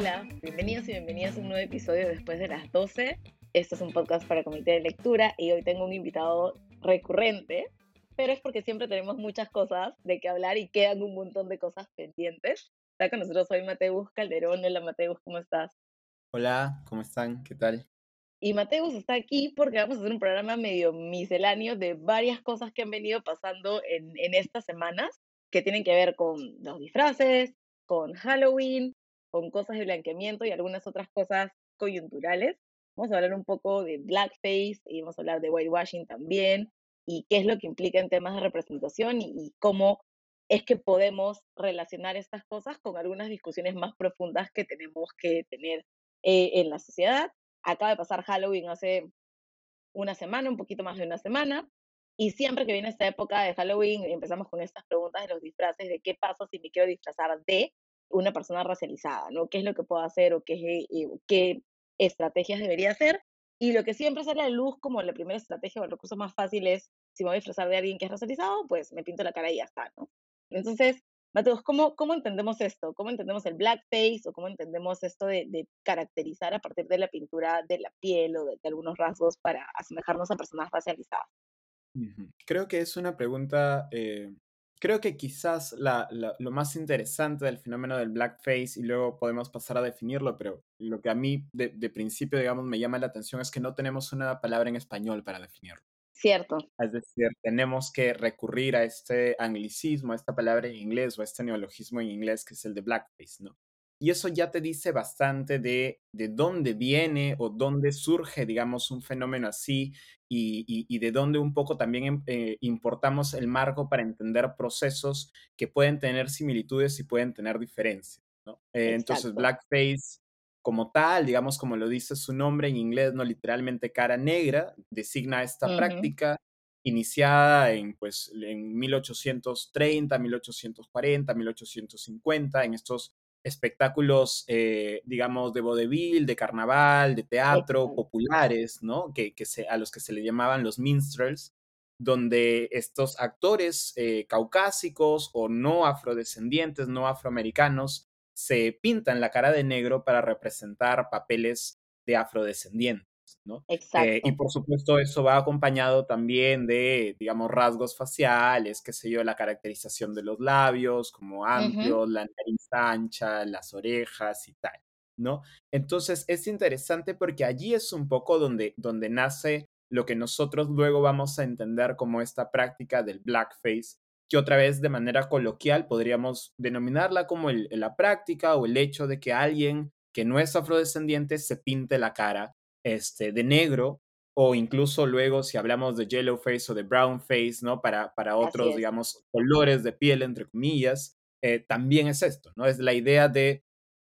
Hola, bienvenidos y bienvenidas a un nuevo episodio después de las 12. Esto es un podcast para comité de lectura y hoy tengo un invitado recurrente, pero es porque siempre tenemos muchas cosas de qué hablar y quedan un montón de cosas pendientes. Está con nosotros hoy Mateus Calderón. Hola Mateus, ¿cómo estás? Hola, ¿cómo están? ¿Qué tal? Y Mateus está aquí porque vamos a hacer un programa medio misceláneo de varias cosas que han venido pasando en, en estas semanas que tienen que ver con los disfraces, con Halloween, con cosas de blanqueamiento y algunas otras cosas coyunturales. Vamos a hablar un poco de blackface y vamos a hablar de whitewashing también y qué es lo que implica en temas de representación y, cómo es que podemos relacionar estas cosas con algunas discusiones más profundas que tenemos que tener eh, en la sociedad. Acaba de pasar Halloween hace una semana, un poquito más de una semana, y siempre que viene esta época de Halloween empezamos con estas preguntas de los disfraces, de qué pasa si me quiero disfrazar de una persona racializada, ¿no? ¿Qué es lo que puedo hacer o qué, eh, qué estrategias debería hacer? Y lo que siempre sale a la luz como la primera estrategia o el recurso más fácil es, si me voy a disfrazar de alguien que es racializado, pues me pinto la cara y ya está, ¿no? Entonces, Mateus, ¿cómo, ¿cómo entendemos esto? ¿Cómo entendemos el blackface o cómo entendemos esto de, de caracterizar a partir de la pintura de la piel o de algunos rasgos para asemejarnos a personas racializadas? Creo que es una pregunta, eh, creo que quizás la, lo más interesante del fenómeno del blackface, y luego podemos pasar a definirlo, pero lo que a mí de, de, principio, digamos, me llama la atención es que no tenemos una palabra en español para definirlo. Cierto. Es decir, tenemos que recurrir a este anglicismo, a esta palabra en inglés o a este neologismo en inglés que es el de blackface, ¿no? Y eso ya te dice bastante de, de dónde viene o dónde surge, digamos, un fenómeno así y, y, de dónde un poco también em, eh, importamos el marco para entender procesos que pueden tener similitudes y pueden tener diferencias. ¿no? Eh, entonces, blackface como tal, digamos, como lo dice su nombre en inglés, no literalmente cara negra, designa esta práctica iniciada en, pues, en 1830, 1840, 1850, en estos espectáculos, eh, digamos, de vodevil, de carnaval, de teatro, populares, ¿no? Que, que se, a los que se le llamaban los minstrels, donde estos actores eh, caucásicos o no afrodescendientes, no afroamericanos, se pintan la cara de negro para representar papeles de afrodescendientes. ¿No? Eh, Exacto. y por supuesto eso va acompañado también de, digamos, rasgos faciales, qué sé yo, la caracterización de los labios como amplios, la nariz ancha, las orejas y tal, ¿no? Entonces es interesante porque allí es un poco donde, donde nace lo que nosotros luego vamos a entender como esta práctica del blackface, que otra vez de manera coloquial podríamos denominarla como la práctica o el hecho de que alguien que no es afrodescendiente se pinte la cara este, de negro o incluso luego si hablamos de yellow face o de brown face, ¿no? Para, para otros, digamos, colores de piel, entre comillas, eh, también es esto, ¿no? Es la idea de,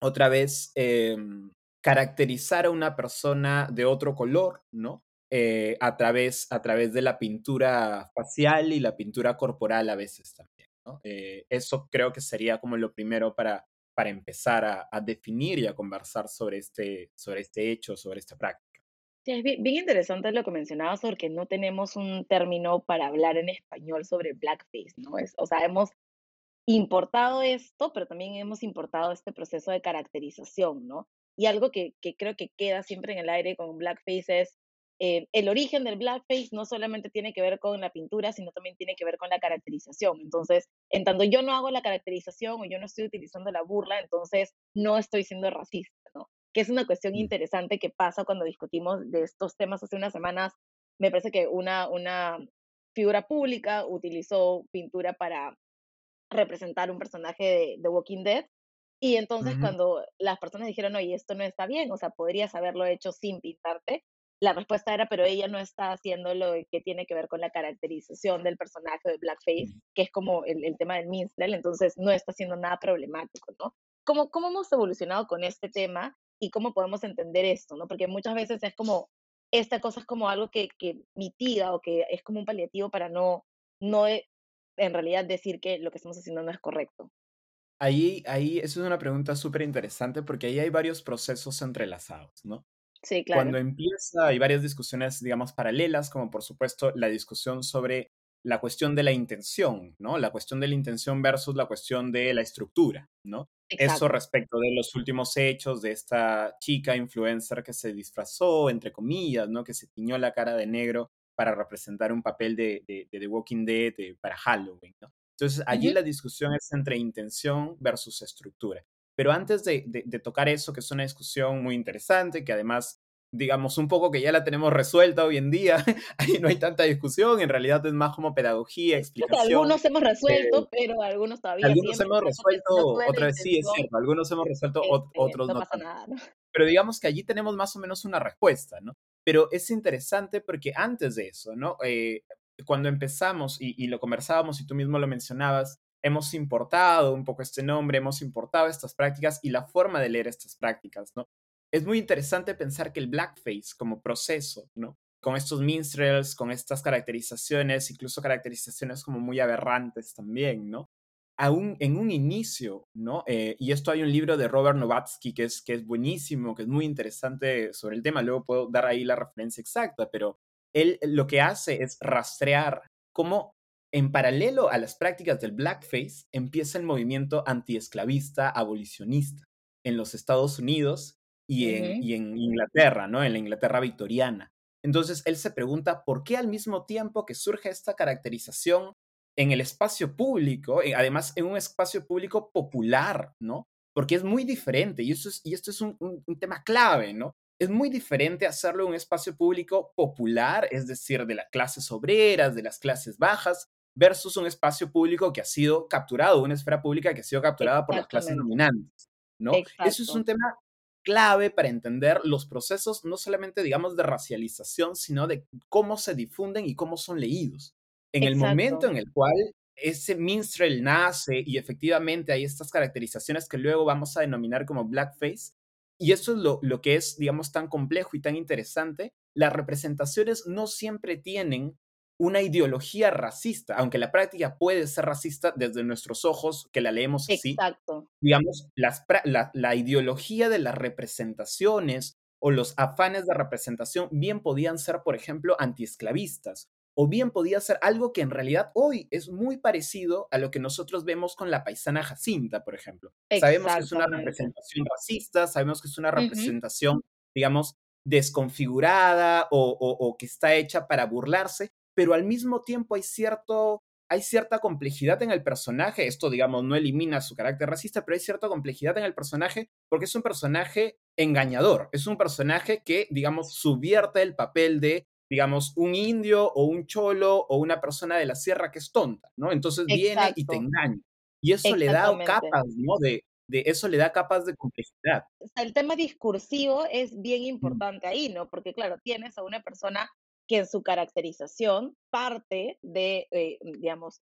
otra vez, em, caracterizar a una persona de otro color, ¿no? Eh, a, través, a través de la pintura facial y la pintura corporal a veces también, ¿no? Eh, eso creo que sería como lo primero para, para empezar a, definir y a conversar sobre este, sobre este hecho, sobre esta práctica. Es bien, interesante lo que mencionabas porque no tenemos un término para hablar en español sobre blackface, ¿no? Es, o sea, hemos importado esto, pero también hemos importado este proceso de caracterización, ¿no? Y algo que, que creo que queda siempre en el aire con blackface es eh, el origen del blackface no solamente tiene que ver con la pintura, sino también tiene que ver con la caracterización. Entonces, en tanto yo no hago la caracterización o yo no estoy utilizando la burla, entonces no estoy siendo racista, ¿no? Que es una cuestión mm. interesante que pasa cuando discutimos de estos temas hace unas semanas. Me parece que una, una figura pública utilizó pintura para representar un personaje de Walking Dead. Y entonces cuando las personas dijeron, oye, esto no está bien, o sea, podrías haberlo hecho sin pintarte, la respuesta era, pero ella no está haciendo lo que tiene que ver con la caracterización del personaje de Blackface, que es como el, el tema del minstrel, entonces no está haciendo nada problemático, ¿no? ¿Cómo, ¿Cómo hemos evolucionado con este tema y cómo podemos entender esto, ¿no? Porque muchas veces es como, esta cosa es como algo que, que mitiga o que es como un paliativo para no, no e, en realidad decir que lo que estamos haciendo no es correcto. Ahí, ahí, eso es una pregunta súper interesante porque ahí hay varios procesos entrelazados, ¿no? Sí, claro. Cuando empieza, hay varias discusiones, digamos, paralelas, como por supuesto la discusión sobre la cuestión de la intención, ¿no? La cuestión de la intención versus la cuestión de la estructura, ¿no? Eso respecto de los últimos hechos de esta chica influencer que se disfrazó, entre comillas, ¿no? Que se tiñó la cara de negro para representar un papel de, de, The Walking Dead para Halloween, ¿no? Entonces, allí la discusión es entre intención versus estructura. Pero antes de, de, tocar eso, que es una discusión muy interesante, que además digamos, un poco que ya la tenemos resuelta hoy en día, ahí no hay tanta discusión, en realidad es más como pedagogía, explicación. algunos hemos resuelto, pero algunos todavía Algunos hemos resuelto, otra vez sí, es cierto, algunos hemos resuelto, este, otros no. no pasa nada, Pero digamos que allí tenemos más o menos una respuesta, ¿no? Pero es interesante porque antes de eso, ¿no? Eh, cuando empezamos, y, y lo conversábamos y tú mismo lo mencionabas, hemos importado un poco este nombre, hemos importado estas prácticas y la forma de leer estas prácticas, ¿no? es muy interesante pensar que el blackface como proceso, ¿no? Con estos minstrels, con estas caracterizaciones, incluso caracterizaciones como muy aberrantes también, ¿no? Aún en un inicio, ¿no? Eh, y esto hay un libro de Robert Novatsky que es, que es buenísimo, que es muy interesante sobre el tema, luego puedo dar ahí la referencia exacta, pero él lo que hace es rastrear cómo en paralelo a las prácticas del blackface empieza el movimiento antiesclavista abolicionista en los Estados Unidos y en, Inglaterra, ¿no? En la Inglaterra victoriana. Entonces él se pregunta por qué al mismo tiempo que surge esta caracterización en el espacio público, eh, además en un espacio público popular, ¿no? Porque es muy diferente y, eso es, y esto es un, tema clave, ¿no? Es muy diferente hacerlo en un espacio público popular, es decir, de las clases obreras, de las clases bajas, versus un espacio público que ha sido capturado, una esfera pública que ha sido capturada por las clases dominantes, ¿no? Eso es un tema clave para entender los procesos, no solamente, digamos, de racialización, sino de cómo se difunden y cómo son leídos. En el momento en el cual ese minstrel nace y efectivamente hay estas caracterizaciones que luego vamos a denominar como blackface, y eso es lo, lo que es, digamos, tan complejo y tan interesante, las representaciones no siempre tienen una ideología racista, aunque la práctica puede ser racista desde nuestros ojos, que la leemos así. Exacto. Digamos, la, ideología de las representaciones o los afanes de representación bien podían ser, por ejemplo, antiesclavistas, o bien podía ser algo que en realidad hoy es muy parecido a lo que nosotros vemos con la paisana Jacinta, por ejemplo. Sabemos que es una representación racista, sabemos que es una representación, digamos, desconfigurada o, que está hecha para burlarse, pero al mismo tiempo hay cierto hay cierta complejidad en el personaje. Esto, digamos, no elimina su carácter racista, pero hay cierta complejidad en el personaje porque es un personaje engañador. Es un personaje que, digamos, subierte el papel de, digamos, un indio o un cholo o una persona de la sierra que es tonta, ¿no? Entonces viene y te engaña. Y eso le da capas, ¿no? De, de eso le da capas de complejidad. el tema discursivo es bien importante ahí, ¿no? Porque, claro, tienes a una persona que en su caracterización parte de, eh, digamos,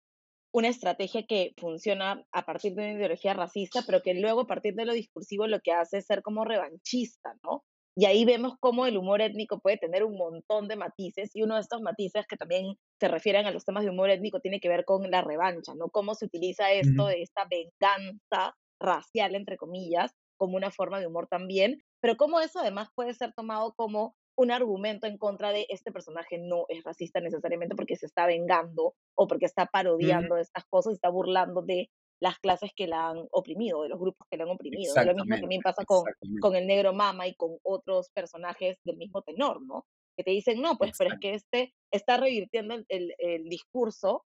una estrategia que funciona a partir de una ideología racista, pero que luego a partir de lo discursivo lo que hace es ser como revanchista, ¿no? Y ahí vemos cómo el humor étnico puede tener un montón de matices y uno de estos matices que también se refieren a los temas de humor étnico tiene que ver con la revancha, ¿no? Cómo se utiliza esto de esta venganza racial, entre comillas, como una forma de humor también, pero cómo eso además puede ser tomado como un argumento en contra de este personaje no es racista necesariamente porque se está vengando o porque está parodiando estas cosas, está burlando de las clases que la han oprimido, de los grupos que la han oprimido. Lo mismo también pasa con, con el negro mama y con otros personajes del mismo tenor, ¿no? Que te dicen, no, pues, pero es que este está revirtiendo el, el, discurso,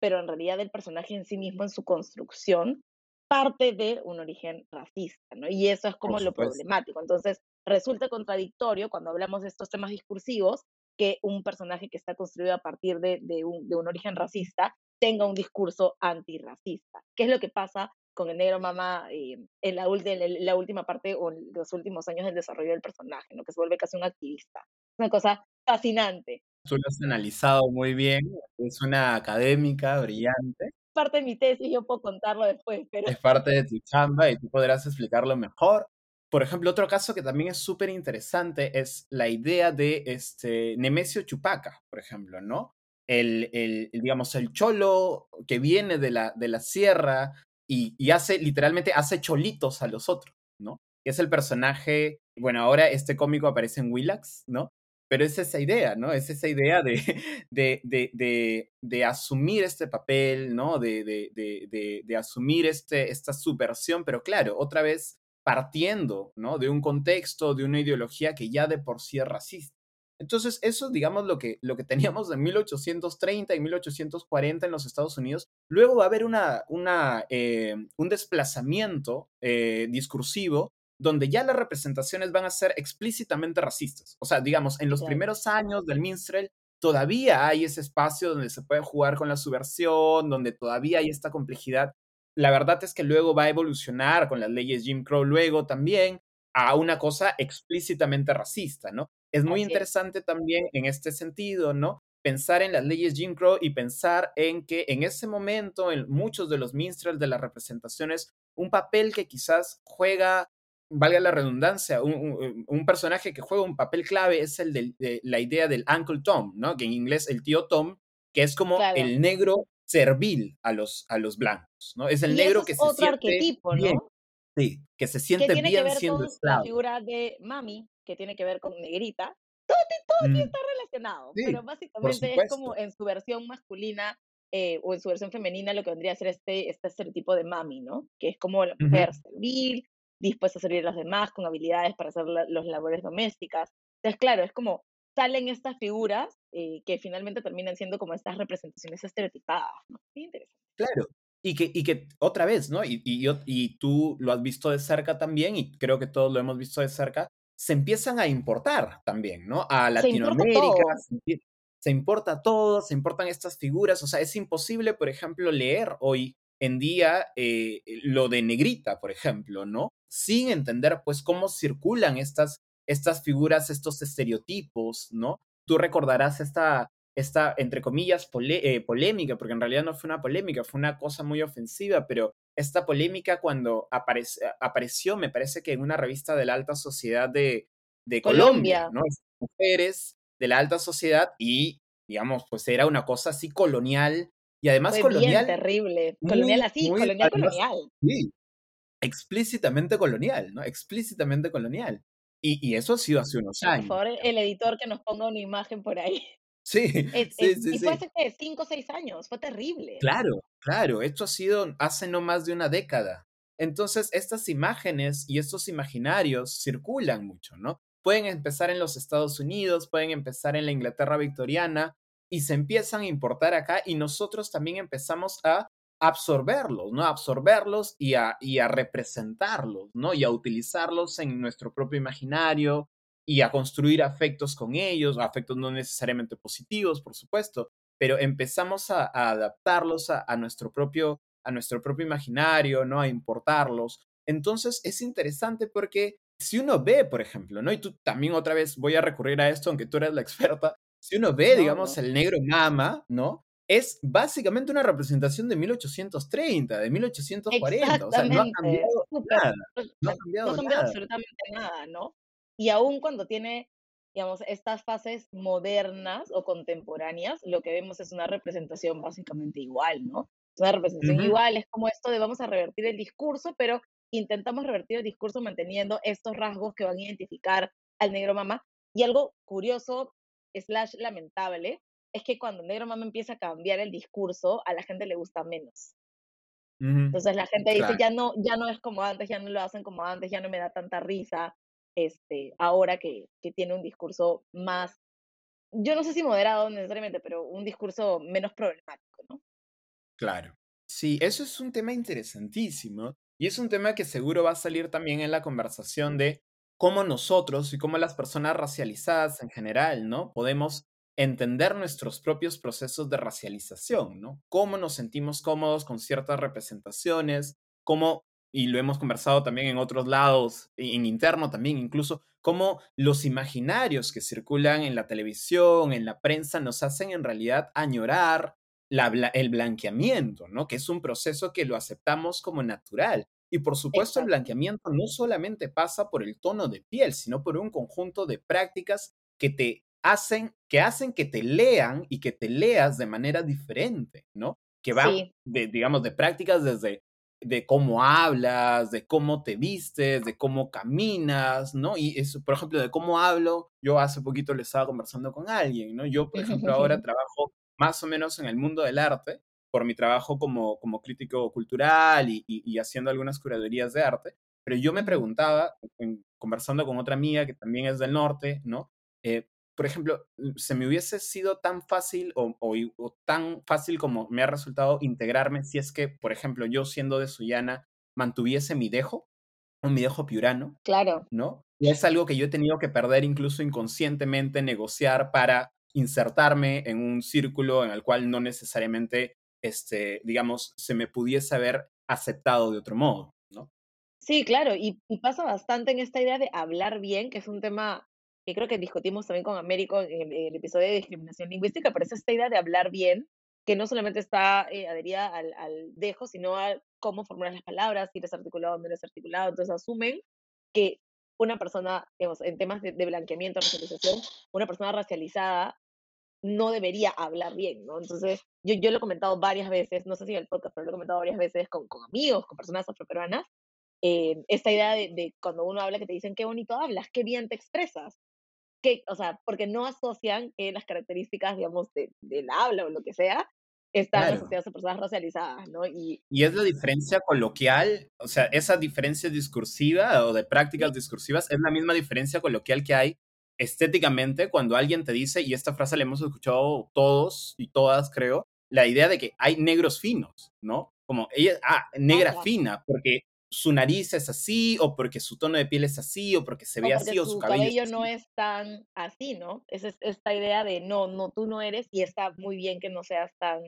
pero en realidad el personaje en sí mismo, en su construcción, parte de un origen racista, ¿no? Y eso es como lo problemático. Entonces, resulta contradictorio cuando hablamos de estos temas discursivos que un personaje que está construido a partir de, de, un, de un, origen racista tenga un discurso antirracista. ¿Qué es lo que pasa con el negro mamá eh, en, la, en, la, última parte o en los últimos años del desarrollo del personaje, ¿no? que se vuelve casi un activista? Una cosa fascinante. Tú lo has analizado muy bien, es una académica brillante. Parte de mi tesis, yo puedo contarlo después, pero... Es parte de tu chamba y tú podrás explicarlo mejor. Por ejemplo, otro caso que también es súper interesante es la idea de este Nemesio Chupaca, por ejemplo, ¿no? El, el, digamos, el cholo que viene de la, de la sierra y, y, hace, literalmente, hace cholitos a los otros, ¿no? Es el personaje, bueno, ahora este cómico aparece en Willax, ¿no? pero es esa idea, ¿no? Es esa idea de, de, de, asumir este papel, ¿no? De, de, asumir este, esta subversión, pero claro, otra vez partiendo, ¿no? De un contexto, de una ideología que ya de por sí es racista. Entonces, eso, digamos, lo que, lo que teníamos en 1830 y 1840 en los Estados Unidos. Luego va a haber una, una, eh, un desplazamiento eh, discursivo donde ya las representaciones van a ser explícitamente racistas. O sea, digamos, en los primeros años del minstrel todavía hay ese espacio donde se puede jugar con la subversión, donde todavía hay esta complejidad. La verdad es que luego va a evolucionar con las leyes Jim Crow luego también a una cosa explícitamente racista, ¿no? Es muy interesante también en este sentido, ¿no? Pensar en las leyes Jim Crow y pensar en que en ese momento, en muchos de los minstrels de las representaciones, un papel que quizás juega valga la redundancia, un, personaje que juega un papel clave es el de, la idea del Uncle Tom, ¿no? Que en inglés el tío Tom, que es como el negro servil a los, a los blancos, ¿no? Es el negro que se siente arquetipo, bien. ¿no? Sí, que se siente que tiene bien que ver siendo con La figura de mami, que tiene que ver con negrita, todo, todo mm. está relacionado, pero básicamente es como en su versión masculina eh, o en su versión femenina lo que vendría a ser este, este estereotipo de mami, ¿no? Que es como la mujer servil, dispuesta a servir a los demás, con habilidades para hacer las labores domésticas. Entonces, claro, es como salen estas figuras eh, que finalmente terminan siendo como estas representaciones estereotipadas, ¿no? Muy interesante. Claro, y que, y que otra vez, ¿no? Y, y, y tú lo has visto de cerca también, y creo que todos lo hemos visto de cerca, se empiezan a importar también, ¿no? A Latinoamérica, se, se importa todo, se importan estas figuras, o sea, es imposible, por ejemplo, leer hoy en día eh, lo de negrita, por ejemplo, ¿no? Sin entender, pues, cómo circulan estas, estas figuras, estos estereotipos, ¿no? Tú recordarás esta, esta entre comillas, eh, polémica, porque en realidad no fue una polémica, fue una cosa muy ofensiva, pero esta polémica cuando apareció, me parece que en una revista de la alta sociedad de, de Colombia, ¿no? Mujeres de la alta sociedad y, digamos, pues era una cosa así colonial y además Fue colonial. Bien terrible. Colonial así, colonial, colonial. Sí, explícitamente colonial, ¿no? Explícitamente colonial. Y, y, eso ha sido hace unos años. Por favor, el editor que nos ponga una imagen por ahí. Sí, sí, sí. Y fue hace cinco o seis años, fue terrible. Claro, claro, esto ha sido hace no más de una década. Entonces, estas imágenes y estos imaginarios circulan mucho, ¿no? Pueden empezar en los Estados Unidos, pueden empezar en la Inglaterra victoriana, y se empiezan a importar acá y nosotros también empezamos a absorberlos, ¿no? Absorberlos y a, y a representarlos, ¿no? Y a utilizarlos en nuestro propio imaginario y a construir afectos con ellos, afectos no necesariamente positivos, por supuesto, pero empezamos a, adaptarlos a, nuestro propio, a nuestro propio imaginario, ¿no? A importarlos. Entonces es interesante porque si uno ve, por ejemplo, ¿no? Y tú también otra vez voy a recurrir a esto, aunque tú eres la experta, si uno ve, digamos, el negro mama, ¿no? Es básicamente una representación de 1830, de 1840. O sea, no ha cambiado nada. No ha cambiado, absolutamente nada, ¿no? Y aún cuando tiene, digamos, estas fases modernas o contemporáneas, lo que vemos es una representación básicamente igual, ¿no? Es una representación igual, es como esto de vamos a revertir el discurso, pero intentamos revertir el discurso manteniendo estos rasgos que van a identificar al negro mamá. Y algo curioso slash lamentable es que cuando Negro Mama empieza a cambiar el discurso, a la gente le gusta menos. Entonces la gente dice, ya no, ya no es como antes, ya no lo hacen como antes, ya no me da tanta risa, este, ahora que, que tiene un discurso más, yo no sé si moderado necesariamente, pero un discurso menos problemático, ¿no? Claro. Sí, eso es un tema interesantísimo y es un tema que seguro va a salir también en la conversación de cómo nosotros y cómo las personas racializadas en general, ¿no? Podemos entender nuestros propios procesos de racialización, ¿no? Cómo nos sentimos cómodos con ciertas representaciones, cómo, y lo hemos conversado también en otros lados, en interno también incluso, cómo los imaginarios que circulan en la televisión, en la prensa, nos hacen en realidad añorar el blanqueamiento, ¿no? Que es un proceso que lo aceptamos como natural. Y por supuesto, el blanqueamiento no solamente pasa por el tono de piel, sino por un conjunto de prácticas que te hacen, que hacen que te lean y que te leas de manera diferente, ¿no? Que van, de, digamos, de prácticas desde de cómo hablas, de cómo te vistes, de cómo caminas, ¿no? Y eso, por ejemplo, de cómo hablo, yo hace poquito le estaba conversando con alguien, ¿no? Yo, por ejemplo, ahora trabajo más o menos en el mundo del arte por mi trabajo como, como crítico cultural y, y, haciendo algunas curadurías de arte, pero yo me preguntaba, conversando con otra amiga que también es del norte, ¿no? Eh, por ejemplo, se me hubiese sido tan fácil o, o, tan fácil como me ha resultado integrarme si es que, por ejemplo, yo siendo de Sullana mantuviese mi dejo, un mi dejo piurano. Claro. ¿No? Y es algo que yo he tenido que perder incluso inconscientemente, negociar para insertarme en un círculo en el cual no necesariamente, este, digamos, se me pudiese haber aceptado de otro modo, ¿no? Sí, claro, y, pasa bastante en esta idea de hablar bien, que es un tema que creo que discutimos también con Américo en el, episodio de discriminación lingüística, pero es esta idea de hablar bien, que no solamente está eh, adherida al, dejo, sino a cómo formulas las palabras, si eres articulado o no eres articulado. Entonces asumen que una persona, digamos, en temas de, de blanqueamiento, racialización, una persona racializada no debería hablar bien, ¿no? Entonces, yo, yo lo he comentado varias veces, no sé si en el podcast, pero lo he comentado varias veces con, con amigos, con personas afroperuanas, eh, esta idea de, de, cuando uno habla que te dicen qué bonito hablas, qué bien te expresas, que, o sea, porque no asocian que las características, digamos, de, del habla o lo que sea, están asociadas a personas racializadas, ¿no? Y, y es la diferencia coloquial, o sea, esa diferencia discursiva o de prácticas discursivas es la misma diferencia coloquial que hay estéticamente cuando alguien te dice, y esta frase la hemos escuchado todos y todas, creo, la idea de que hay negros finos, ¿no? Como ella, ah, negra fina, porque su nariz es así, o porque su tono de piel es así, o porque se ve así, o su cabello, cabello no es tan así, ¿no? Es esta idea de no, no, tú no eres, y está muy bien que no seas tan,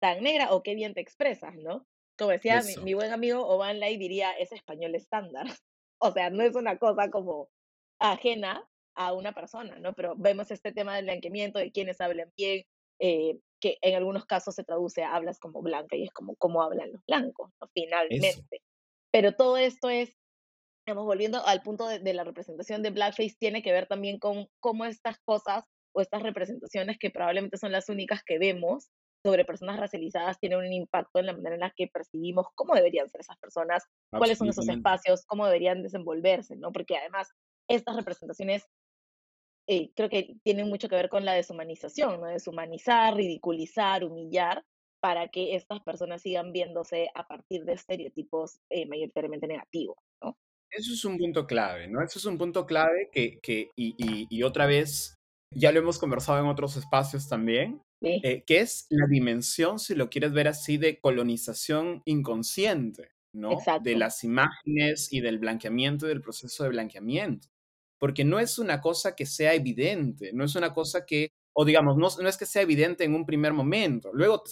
tan negra, o qué bien te expresas, ¿no? Como decía mi, buen amigo Oban Lai diría, es español estándar. O sea, no es una cosa como ajena a una persona, ¿no? Pero vemos este tema del blanqueamiento, de quienes hablan bien, eh, que en algunos casos se traduce a hablas como blanca y es como cómo hablan los blancos, ¿no? finalmente. Pero todo esto es, estamos volviendo al punto de, la representación de blackface, tiene que ver también con cómo estas cosas o estas representaciones que probablemente son las únicas que vemos sobre personas racializadas tienen un impacto en la manera en la que percibimos cómo deberían ser esas personas, cuáles son esos espacios, cómo deberían desenvolverse, ¿no? Porque además estas representaciones eh, creo que tiene mucho que ver con la deshumanización, ¿no? Deshumanizar, ridiculizar, humillar, para que estas personas sigan viéndose a partir de estereotipos eh, mayoritariamente negativos, ¿no? Eso es un punto clave, ¿no? Eso es un punto clave que, que y, y, y otra vez, ya lo hemos conversado en otros espacios también, eh, que es la dimensión, si lo quieres ver así, de colonización inconsciente, ¿no? Exacto. De las imágenes y del blanqueamiento y del proceso de blanqueamiento porque no es una cosa que sea evidente, no es una cosa que, o digamos, no, no es que sea evidente en un primer momento, luego,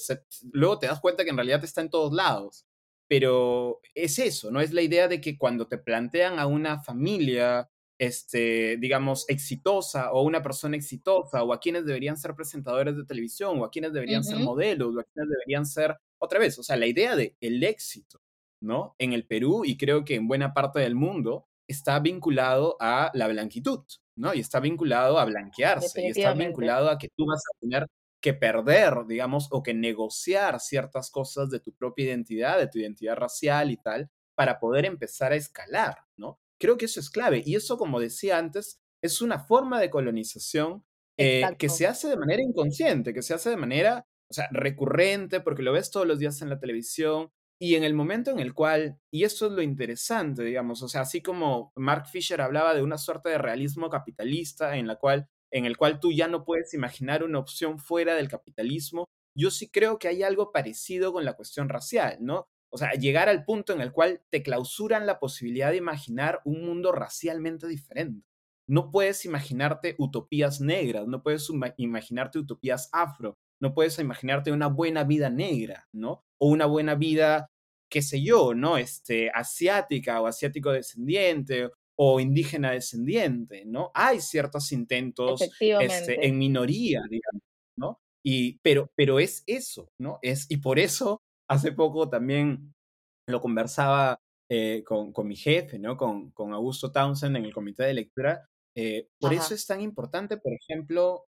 luego te das cuenta que en realidad está en todos lados, pero es eso, ¿no? Es la idea de que cuando te plantean a una familia, este, digamos, exitosa o una persona exitosa o a quienes deberían ser presentadores de televisión o a quienes deberían ser modelos o a quienes deberían ser, otra vez, o sea, la idea de el éxito, ¿no? En el Perú y creo que en buena parte del mundo está vinculado a la blanquitud, ¿no? Y está vinculado a blanquearse, y está vinculado a que tú vas a tener que perder, digamos, o que negociar ciertas cosas de tu propia identidad, de tu identidad racial y tal, para poder empezar a escalar, ¿no? Creo que eso es clave. Y eso, como decía antes, es una forma de colonización eh, que se hace de manera inconsciente, que se hace de manera, o sea, recurrente, porque lo ves todos los días en la televisión, y en el momento en el cual, y eso es lo interesante, digamos, o sea, así como Mark Fisher hablaba de una suerte de realismo capitalista en, la cual, en el cual tú ya no puedes imaginar una opción fuera del capitalismo, yo sí creo que hay algo parecido con la cuestión racial, ¿no? O sea, llegar al punto en el cual te clausuran la posibilidad de imaginar un mundo racialmente diferente. No puedes imaginarte utopías negras, no puedes imaginarte utopías afro, no puedes imaginarte una buena vida negra, ¿no? O una buena vida, qué sé yo, ¿no? Este, asiática o asiático descendiente o indígena descendiente, ¿no? Hay ciertos intentos este, en minoría, digamos, ¿no? Y, pero, pero es eso, ¿no? Es, y por eso hace poco también lo conversaba eh, con, con, mi jefe, ¿no? Con, con, Augusto Townsend en el comité de lectura. Eh, por eso es tan importante, por ejemplo,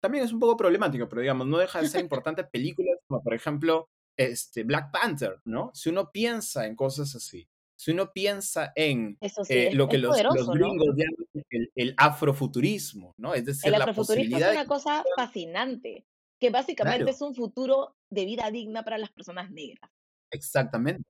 también es un poco problemático, pero digamos, no deja de ser importante películas como, por ejemplo, este, Black Panther, ¿no? Si uno piensa en cosas así, si uno piensa en eh, lo que los, gringos llaman el, afrofuturismo, ¿no? Es decir, el afrofuturismo es una cosa fascinante, que básicamente es un futuro de vida digna para las personas negras. Exactamente.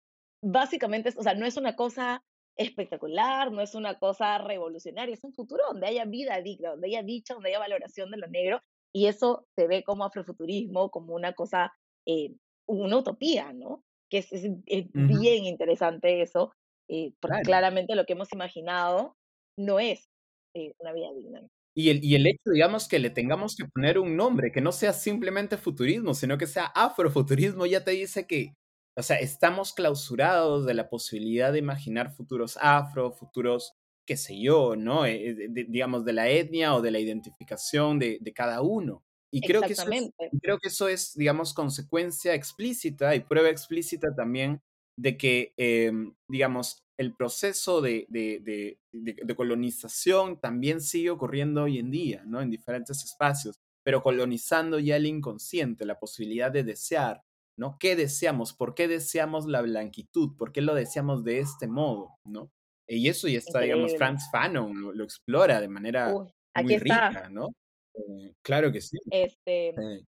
Básicamente, o sea, no es una cosa espectacular, no es una cosa revolucionaria, es un futuro donde haya vida digna, donde haya dicha, donde haya valoración de lo negro, y eso se ve como afrofuturismo, como una cosa, eh, una utopía, ¿no? Que es, bien interesante eso, eh, porque claramente lo que hemos imaginado no es eh, una vida digna. Y el, y el hecho, digamos, que le tengamos que poner un nombre, que no sea simplemente futurismo, sino que sea afrofuturismo, ya te dice que o sea, estamos clausurados de la posibilidad de imaginar futuros afro, futuros, qué sé yo, ¿no? Eh, digamos, de la etnia o de la identificación de, cada uno. Y creo que, eso es, creo que eso es, digamos, consecuencia explícita y prueba explícita también de que, em, digamos, el proceso de, de, de, colonización también sigue ocurriendo hoy en día, ¿no? En diferentes espacios, pero colonizando ya el inconsciente, la posibilidad de desear, ¿no? ¿Qué deseamos? ¿Por qué deseamos la blanquitud? ¿Por qué lo deseamos de este modo, ¿no? Y eso ya está, digamos, Franz Fanon lo, explora de manera muy rica, ¿no? Eh, claro que sí. Este,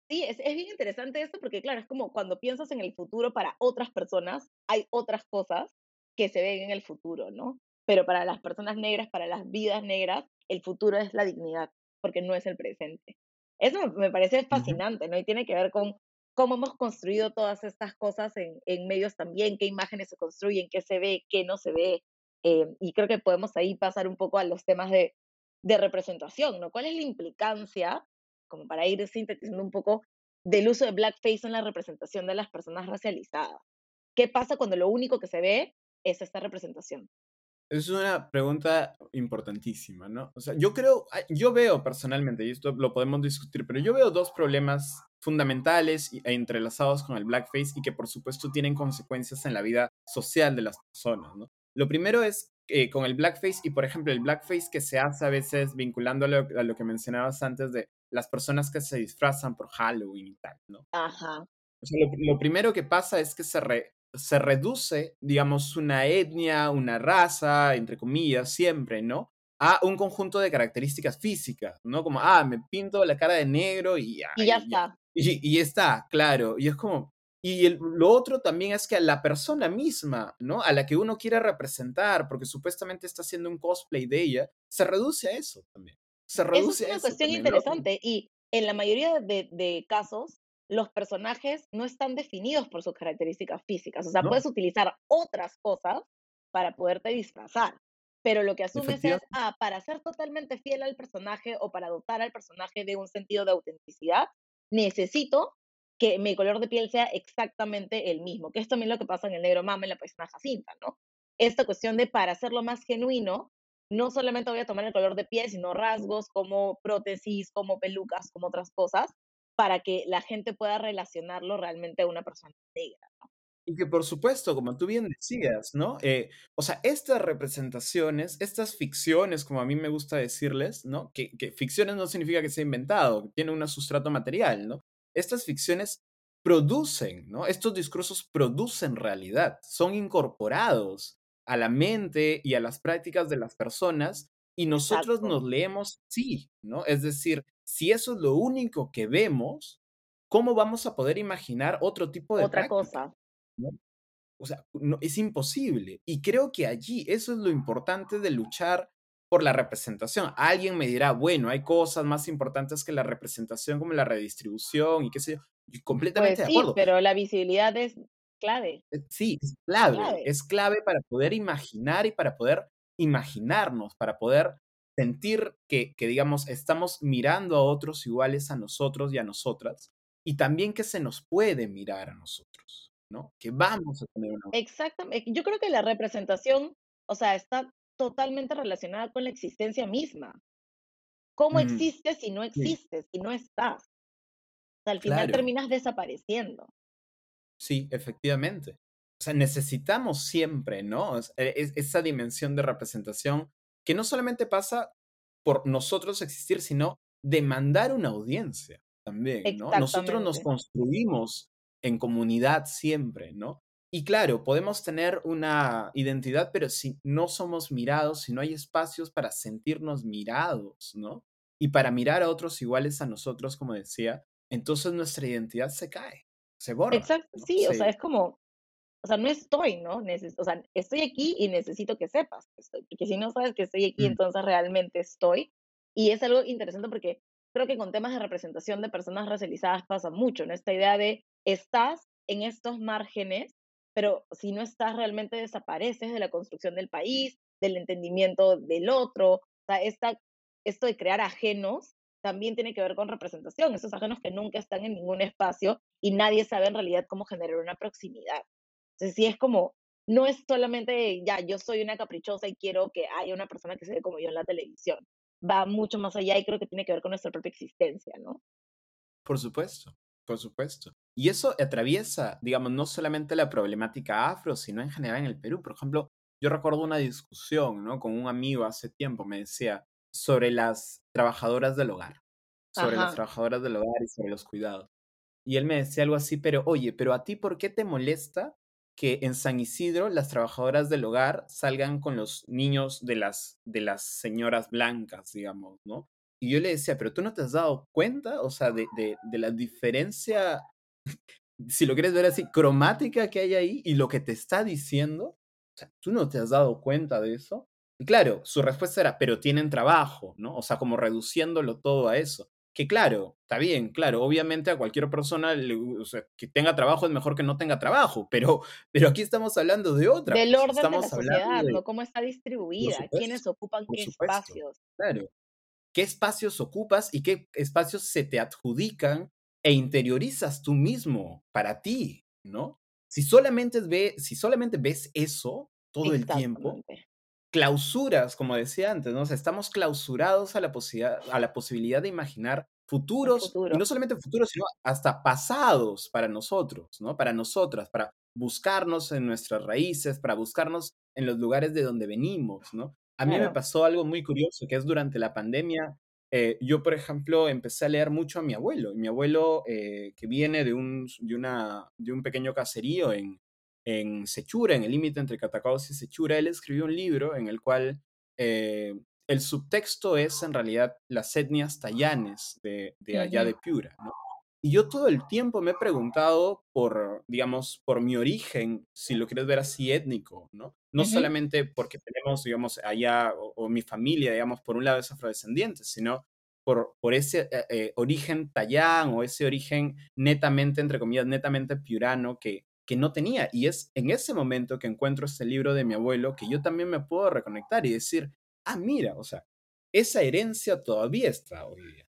sí, es, es, bien interesante esto porque, claro, es como cuando piensas en el futuro para otras personas, hay otras cosas que se ven en el futuro, ¿no? Pero para las personas negras, para las vidas negras, el futuro es la dignidad, porque no es el presente. Eso me parece fascinante, ¿no? Y tiene que ver con cómo hemos construido todas estas cosas en, en, medios también, qué imágenes se construyen, qué se ve, qué no se ve. Eh, y creo que podemos ahí pasar un poco a los temas de, de representación, ¿no? ¿Cuál es la implicancia, como para ir sintetizando un poco, del uso de blackface en la representación de las personas racializadas? ¿Qué pasa cuando lo único que se ve es esta representación? Es una pregunta importantísima, ¿no? O sea, yo creo, yo veo personalmente, y esto lo podemos discutir, pero yo veo dos problemas fundamentales e entrelazados con el blackface y que por supuesto tienen consecuencias en la vida social de las personas, ¿no? Lo primero es eh, con el blackface y por ejemplo el blackface que se hace a veces vinculando a lo, que mencionabas antes de las personas que se disfrazan por Halloween y tal, ¿no? Ajá. O sea, lo, primero que pasa es que se, se reduce, digamos, una etnia, una raza, entre comillas, siempre, ¿no? a un conjunto de características físicas, ¿no? Como, ah, me pinto la cara de negro y ya. Y ya está. Y, y está, claro. Y es como, y lo otro también es que a la persona misma, ¿no? A la que uno quiere representar, porque supuestamente está haciendo un cosplay de ella, se reduce a eso también. Se reduce eso es una cuestión interesante y en la mayoría de, de, casos los personajes no están definidos por sus características físicas. O sea, puedes utilizar otras cosas para poderte disfrazar. Pero lo que asumes es, ah, para ser totalmente fiel al personaje o para dotar al personaje de un sentido de autenticidad, necesito que mi color de piel sea exactamente el mismo, que es también lo que pasa en el negro mame en la paisana Jacinta, ¿no? Esta cuestión de para hacerlo más genuino, no solamente voy a tomar el color de piel, sino rasgos como prótesis, como pelucas, como otras cosas, para que la gente pueda relacionarlo realmente a una persona negra, ¿no? Y que por supuesto, como tú bien decías, ¿no? Eh, o sea, estas representaciones, estas ficciones, como a mí me gusta decirles, ¿no? Que, que ficciones no significa que sea inventado, tiene un sustrato material, ¿no? Estas ficciones producen, ¿no? Estos discursos producen realidad, son incorporados a la mente y a las prácticas de las personas y nosotros nos leemos sí, ¿no? Es decir, si eso es lo único que vemos, ¿cómo vamos a poder imaginar otro tipo de Otra cosa. O sea, no, es imposible. Y creo que allí eso es lo importante de luchar por la representación. Alguien me dirá, bueno, hay cosas más importantes que la representación como la redistribución y qué sé yo. Y completamente pues de acuerdo. pero la visibilidad es clave. Eh, sí, es clave. Es clave para poder imaginar y para poder imaginarnos, para poder sentir que, que, digamos, estamos mirando a otros iguales a nosotros y a nosotras, y también que se nos puede mirar a nosotros. Que vamos a tener una... Exactamente. Yo creo que la representación, o sea, está totalmente relacionada con la existencia misma. ¿Cómo existes si no existes, si no estás? al final terminas desapareciendo. Sí, efectivamente. O sea, necesitamos siempre, ¿no? E, esa dimensión de representación que no solamente pasa por nosotros existir, sino demandar una audiencia también, ¿no? Nosotros nos construimos en comunidad siempre, ¿no? Y claro, podemos tener una identidad, pero si no somos mirados, si no hay espacios para sentirnos mirados, ¿no? Y para mirar a otros iguales a nosotros, como decía, entonces nuestra identidad se cae, se borra. Exacto, ¿no? sí, o sea, Se, es como, o sea, no estoy, ¿no? Neces- o sea, estoy aquí y necesito que sepas que estoy, porque si no sabes que estoy aquí, mm, entonces realmente estoy. Y es algo interesante porque creo que con temas de representación de personas racializadas pasa mucho, ¿no? Esta idea de estás en estos márgenes, pero si no estás realmente desapareces de la construcción del país, del entendimiento del otro. O sea, esta, esto de crear ajenos también tiene que ver con representación, esos ajenos que nunca están en ningún espacio y nadie sabe en realidad cómo generar una proximidad. Entonces, sí es como, no es solamente, ya, yo soy una caprichosa y quiero que haya una persona que se ve como yo en la televisión. Va mucho más allá y creo que tiene que ver con nuestra propia existencia, ¿no? por supuesto, por supuesto. Y eso atraviesa, digamos, no solamente la problemática afro, sino en general en el Perú. Por ejemplo, yo recuerdo una discusión, ¿no? Con un amigo hace tiempo, me decía, sobre las trabajadoras del hogar, sobre las trabajadoras del hogar y sobre los cuidados. Y él me decía algo así, pero oye, pero a ti, ¿por qué te molesta que en San Isidro las trabajadoras del hogar salgan con los niños de las, de las señoras blancas, digamos, ¿no? Y yo le decía, pero tú no te has dado cuenta, o sea, de, de, de la diferencia, si lo quieres ver así, cromática que hay ahí y lo que te está diciendo. O sea, tú no te has dado cuenta de eso. Y claro, su respuesta era, pero tienen trabajo, ¿no? O sea, como reduciéndolo todo a eso. Que claro, está bien, claro, obviamente a cualquier persona le- o sea, que tenga trabajo es mejor que no tenga trabajo, pero, pero aquí estamos hablando de otra del orden de la estamos sociedad, de, ¿no? Cómo está distribuida, supuesto, quiénes ocupan qué supuesto, espacios. claro, qué espacios ocupas y qué espacios se te adjudican e interiorizas tú mismo para ti, ¿no? Si solamente, ve, si solamente ves eso todo el tiempo, clausuras, como decía antes, ¿no? O sea, estamos clausurados a la, posibilidad, a la posibilidad de imaginar futuros, y no solamente futuros, sino hasta pasados para nosotros, ¿no? Para nosotras, para buscarnos en nuestras raíces, para buscarnos en los lugares de donde venimos, ¿no? A mí me pasó algo muy curioso, que es durante la pandemia, eh, yo, por ejemplo, empecé a leer mucho a mi abuelo, y mi abuelo, eh, que viene de un, de, una, de un pequeño caserío en, en Sechura, en el límite entre Catacaos y Sechura, él escribió un libro en el cual eh, el subtexto es en realidad las etnias tayanes de, de allá de Piura, ¿no? Y yo todo el tiempo me he preguntado por, digamos, por mi origen, si lo quieres ver así, étnico, ¿no? No solamente porque tenemos, digamos, allá, o, o mi familia, digamos, por un lado es afrodescendiente, sino por, por ese eh, eh, origen tayán o ese origen netamente, entre comillas, netamente piurano que, que no tenía. Y es en ese momento que encuentro este libro de mi abuelo que yo también me puedo reconectar y decir, ah, mira, o sea, esa herencia todavía está hoy día.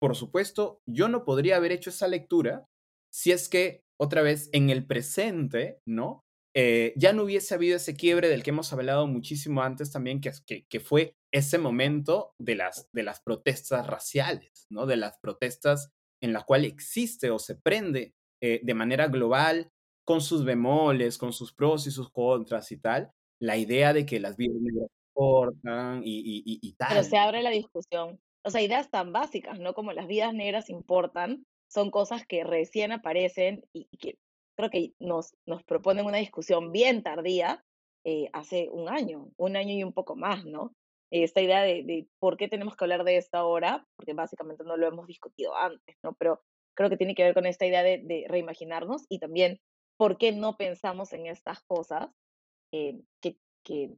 Por supuesto, yo no podría haber hecho esa lectura si es que, otra vez, en el presente, ¿no? Eh, ya no hubiese habido ese quiebre del que hemos hablado muchísimo antes también, que, que, que fue ese momento de las, de las protestas raciales, ¿no? De las protestas en la cual existe o se prende eh, de manera global, con sus bemoles, con sus pros y sus contras y tal, la idea de que las vidas negras importan y, y, y, y Pero tal, se ¿no? abre la discusión. O sea, ideas tan básicas, ¿no? Como las vidas negras importan, son cosas que recién aparecen y que creo que nos, nos proponen una discusión bien tardía eh, hace un año, un año y un poco más, ¿no? Esta idea de, por qué tenemos que hablar de esto ahora, porque básicamente no lo hemos discutido antes, ¿no? Pero creo que tiene que ver con esta idea de, de reimaginarnos y también por qué no pensamos en estas cosas eh, que, que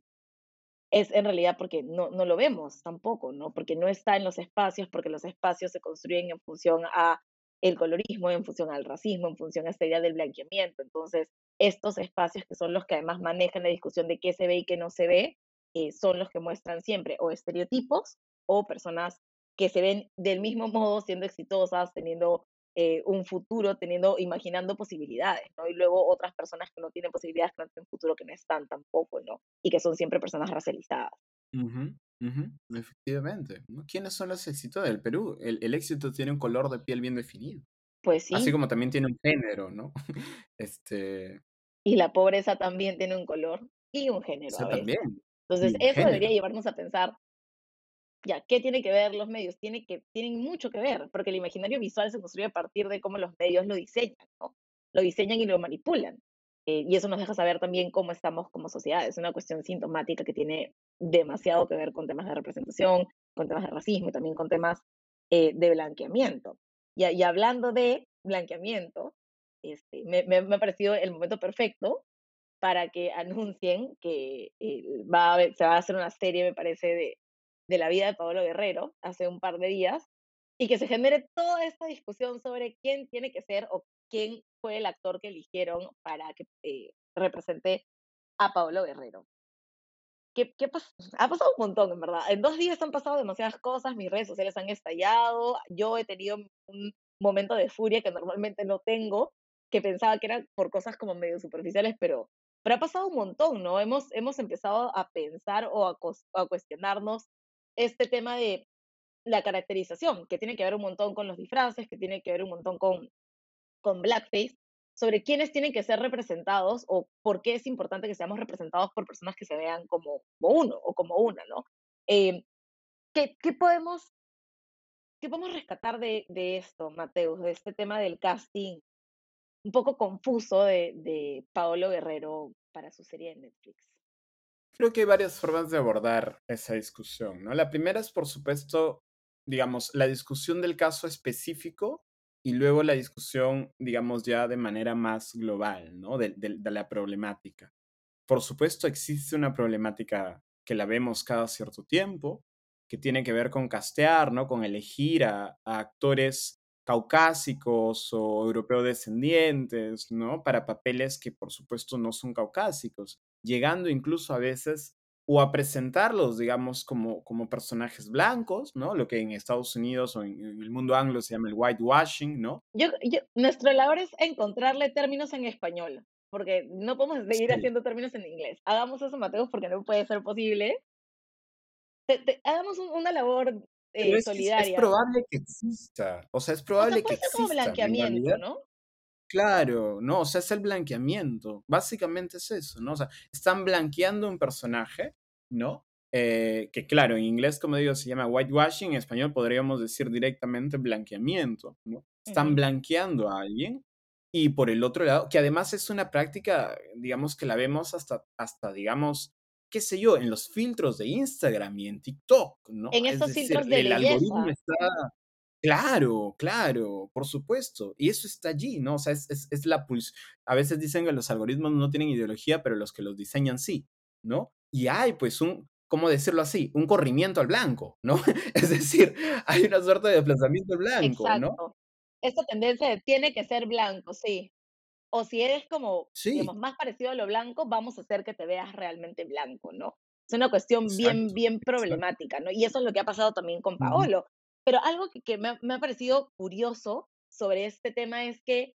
es en realidad porque no, no lo vemos tampoco, ¿no? Porque no está en los espacios, porque los espacios se construyen en función a el colorismo, en función al racismo, en función a esta idea del blanqueamiento. Entonces, estos espacios que son los que además manejan la discusión de qué se ve y qué no se ve, eh, son los que muestran siempre o estereotipos o personas que se ven del mismo modo siendo exitosas, teniendo eh, un futuro, teniendo, imaginando posibilidades, ¿no? Y luego otras personas que no tienen posibilidades, que no tienen futuro, que no están tampoco, ¿no? Y que son siempre personas racializadas. Ujú, ujú, efectivamente, ¿no? ¿Quiénes son los éxitos del Perú? El, el éxito tiene un color de piel bien definido, Pues así sí, como también tiene un género, ¿no? Este, y la pobreza también tiene un color y un género ese a veces. también, Entonces, eso debería género. llevarnos a pensar, ya, ¿qué tiene que ver los medios? Tiene que, tienen mucho que ver, porque el imaginario visual se construye a partir de cómo los medios lo diseñan, ¿no? lo diseñan y lo manipulan. Eh, y eso nos deja saber también cómo estamos como sociedad. Es una cuestión sintomática que tiene demasiado que ver con temas de representación, con temas de racismo y también con temas eh, de blanqueamiento. Y, y, hablando de blanqueamiento, este, me, me, me, ha parecido el momento perfecto para que anuncien que eh, va a, se va a hacer una serie, me parece, de, de la vida de Pablo Guerrero hace un par de días y que se genere toda esta discusión sobre quién tiene que ser o quién fue el actor que eligieron para que eh, represente a Pablo Guerrero. ¿Qué, qué Ha pasado un montón, en verdad. En dos días han pasado demasiadas cosas, mis redes sociales han estallado, yo he tenido un momento de furia que normalmente no tengo, que pensaba que era por cosas como medio superficiales, pero, pero ha pasado un montón, ¿no? Hemos, hemos empezado a pensar o a, a cuestionarnos este tema de la caracterización, que tiene que ver un montón con los disfraces, que tiene que ver un montón con con Blackface sobre quiénes tienen que ser representados o por qué es importante que seamos representados por personas que se vean como, uno o como una, ¿no? Eh, ¿qué, ¿qué, podemos, ¿Qué podemos rescatar de, de esto, Mateus, de este tema del casting un poco confuso de, de Paolo Guerrero para su serie de Netflix? Creo que hay varias formas de abordar esa discusión, ¿no? La primera es, por supuesto, digamos, la discusión del caso específico y luego la discusión, digamos, ya de manera más global, ¿no? De, la problemática. Por supuesto, existe una problemática que la vemos cada cierto tiempo, que tiene que ver con castear, ¿no? Con elegir a, a actores caucásicos o europeo descendientes, ¿no? Para papeles que por supuesto no son caucásicos, llegando incluso a veces o a presentarlos, digamos, como, como personajes blancos, ¿no? Lo que en Estados Unidos o en, el mundo anglo se llama el whitewashing, ¿no? Yo, nuestro labor es encontrarle términos en español, porque no podemos seguir haciendo términos en inglés. Hagamos eso, Mateo, porque no puede ser posible. hagamos una labor eh, solidaria. Es, probable que exista, o sea, es probable que exista. como blanqueamiento, ¿no? Claro, no, o sea, es el blanqueamiento. Básicamente es eso, ¿no? O sea, están blanqueando un personaje, ¿no? Eh, que claro, en inglés, como digo, se llama whitewashing, en español podríamos decir directamente blanqueamiento, ¿no? Están blanqueando a alguien y por el otro lado, que además es una práctica, digamos, que la vemos hasta, hasta digamos, qué sé yo, en los filtros de Instagram y en TikTok, ¿no? En esos filtros de el algoritmo está Claro, claro, por supuesto. Y eso está allí, ¿no? O sea, es, es, es la pulsión. A veces dicen que los algoritmos no tienen ideología, pero los que los diseñan sí, ¿no? Y hay pues un, ¿cómo decirlo así? Un corrimiento al blanco, ¿no? Es decir, hay una suerte de desplazamiento al blanco, Exacto. ¿no? Esta tendencia de tiene que ser blanco, sí. O si eres como, digamos, más parecido a lo blanco, vamos a hacer que te veas realmente blanco, ¿no? Es una cuestión bien, bien problemática, ¿no? Y eso es lo que ha pasado también con Paolo. Pero algo que, me, ha parecido curioso sobre este tema es que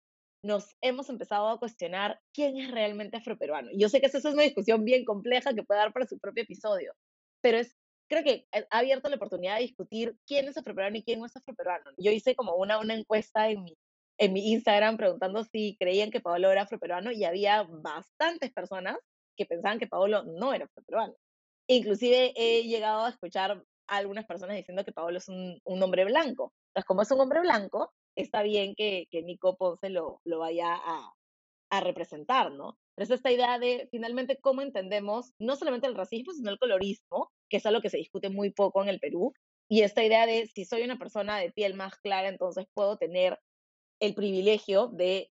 nos hemos empezado a cuestionar quién es realmente afroperuano. Yo sé que esa es una discusión bien compleja que puede dar para su propio episodio, pero es, creo que ha abierto la oportunidad de discutir quién es afroperuano y quién no es afroperuano. Yo hice como una, una encuesta en mi, en mi Instagram preguntando si creían que Paolo era afroperuano y había bastantes personas que pensaban que Paolo no era afroperuano. Inclusive he llegado a escuchar algunas personas diciendo que Pablo es un, un, hombre blanco. Entonces, como es un hombre blanco, está bien que, que Nico Ponce lo, lo vaya a, a, representar, ¿no? Pero es esta idea de finalmente cómo entendemos no solamente el racismo, sino el colorismo, que es algo que se discute muy poco en el Perú, y esta idea de si soy una persona de piel más clara, entonces puedo tener el privilegio de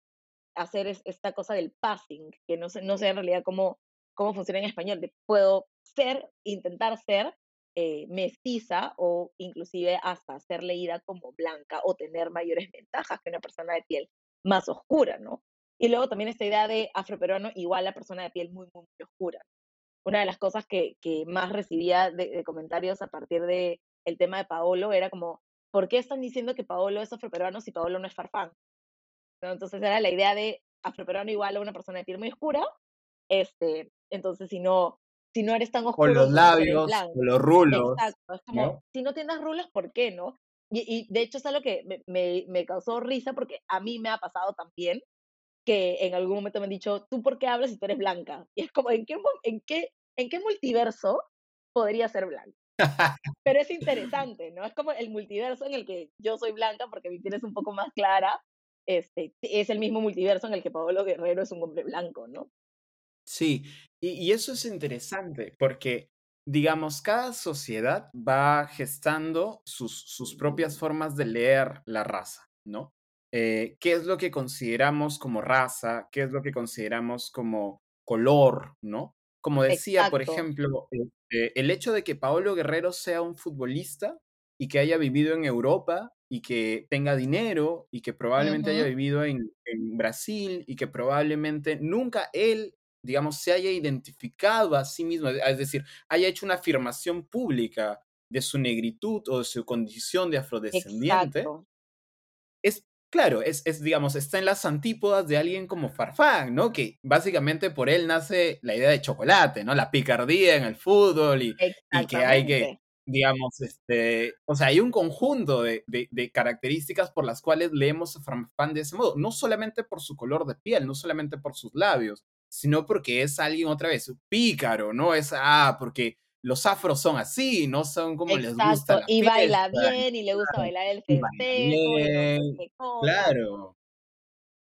hacer esta cosa del passing, que no sé, no sé en realidad cómo, cómo funciona en español, de puedo ser, intentar ser eh, mestiza o inclusive hasta ser leída como blanca o tener mayores ventajas que una persona de piel más oscura, ¿no? Y luego también esta idea de afroperuano igual a persona de piel muy, muy, oscura. Una de las cosas que, que más recibía de, comentarios a partir del el tema de Paolo era como, ¿por qué están diciendo que Paolo es afroperuano si Paolo no es farfán? ¿No? Entonces era la idea de afroperuano igual a una persona de piel muy oscura, este, entonces si no, si no eres tan oscuro. O los labios, o los rulos. Exacto, es como, si no tienes rulos, ¿por qué no? Y, y de hecho es algo que me, me, me, causó risa porque a mí me ha pasado también que en algún momento me han dicho, ¿tú por qué hablas si tú eres blanca? Y es como, ¿en qué, en qué, en qué multiverso podría ser blanca? Pero es interesante, ¿no? Es como el multiverso en el que yo soy blanca porque mi piel es un poco más clara este, es el mismo multiverso en el que Paolo Guerrero es un hombre blanco, ¿no? Sí, y, y eso es interesante porque, digamos, cada sociedad va gestando sus, sus propias formas de leer la raza, ¿no? Eh, ¿Qué es lo que consideramos como raza? ¿Qué es lo que consideramos como color, ¿no? Como decía, por ejemplo, este, el hecho de que Paolo Guerrero sea un futbolista y que haya vivido en Europa y que tenga dinero y que probablemente haya vivido en, en Brasil y que probablemente nunca él, digamos, se haya identificado a sí mismo, es decir, haya hecho una afirmación pública de su negritud o de su condición de afrodescendiente, exacto, es, claro, es, es, digamos, está en las antípodas de alguien como Farfán, ¿no? Que básicamente por él nace la idea de chocolate, ¿no? La picardía en el fútbol y, y que hay que, digamos, este, o sea, hay un conjunto de, de, de características por las cuales leemos a Farfán de ese modo, no solamente por su color de piel, no solamente por sus labios, sino porque es alguien otra vez pícaro, ¿no? Es, ah, porque los afros son así, no son como les gusta la Y baila bien, y le gusta bailar el festejo, claro,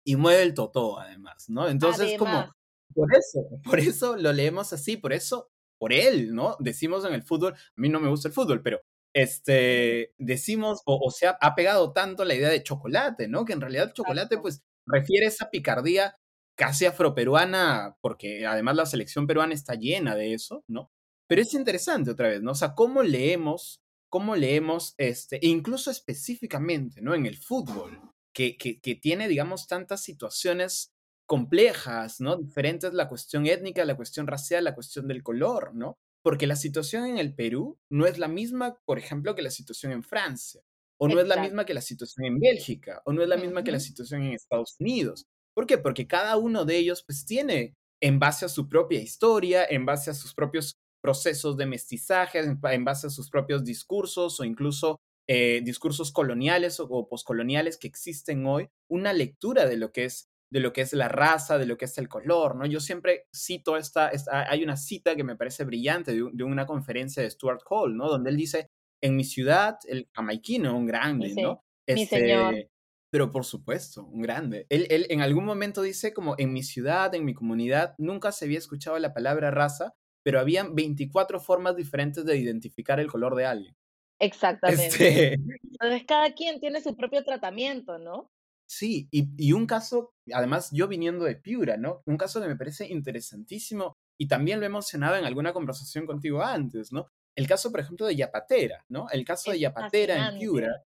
y mueve el totó además, ¿no? Entonces, Además, como, por eso, por eso lo leemos así, por eso, por él, ¿no? Decimos en el fútbol, a mí no me gusta el fútbol, pero este, decimos, o, o sea, ha pegado tanto la idea de chocolate, ¿no? Que en realidad chocolate, pues, refiere esa picardía casi afroperuana, porque además la selección peruana está llena de eso, ¿no? Pero es interesante otra vez, ¿no? O sea, cómo leemos, cómo leemos, este, e incluso específicamente, ¿no? En el fútbol, que, que, que tiene, digamos, tantas situaciones complejas, ¿no? Diferentes, la cuestión étnica, la cuestión racial, la cuestión del color, ¿no? Porque la situación en el Perú no es la misma, por ejemplo, que la situación en Francia, o no es la misma que la situación en Bélgica, o no es la misma que la situación en Estados Unidos. ¿Por qué? Porque cada uno de ellos, pues, tiene, en base a su propia historia, en base a sus propios procesos de mestizaje, en, base a sus propios discursos o incluso eh, discursos coloniales o, o poscoloniales que existen hoy, una lectura de lo que es de lo que es la raza, de lo que es el color, ¿no? Yo siempre cito esta, esta hay una cita que me parece brillante de, de, una conferencia de Stuart Hall, ¿no? Donde él dice, en mi ciudad, el jamaiquino, un grande, Dice, ¿no? mi señor, Este, pero por supuesto, un grande. Él, él en algún momento dice como, en mi ciudad, en mi comunidad, nunca se había escuchado la palabra raza, pero habían 24 formas diferentes de identificar el color de alguien. exactamente. Este, Entonces, cada quien tiene su propio tratamiento, ¿no? Sí, y, y un caso, además yo viniendo de Piura, ¿no? Un caso que me parece interesantísimo y también lo he mencionado en alguna conversación contigo antes, ¿no? El caso, por ejemplo, de Yapatera, ¿no? El caso de Yapatera en Piura.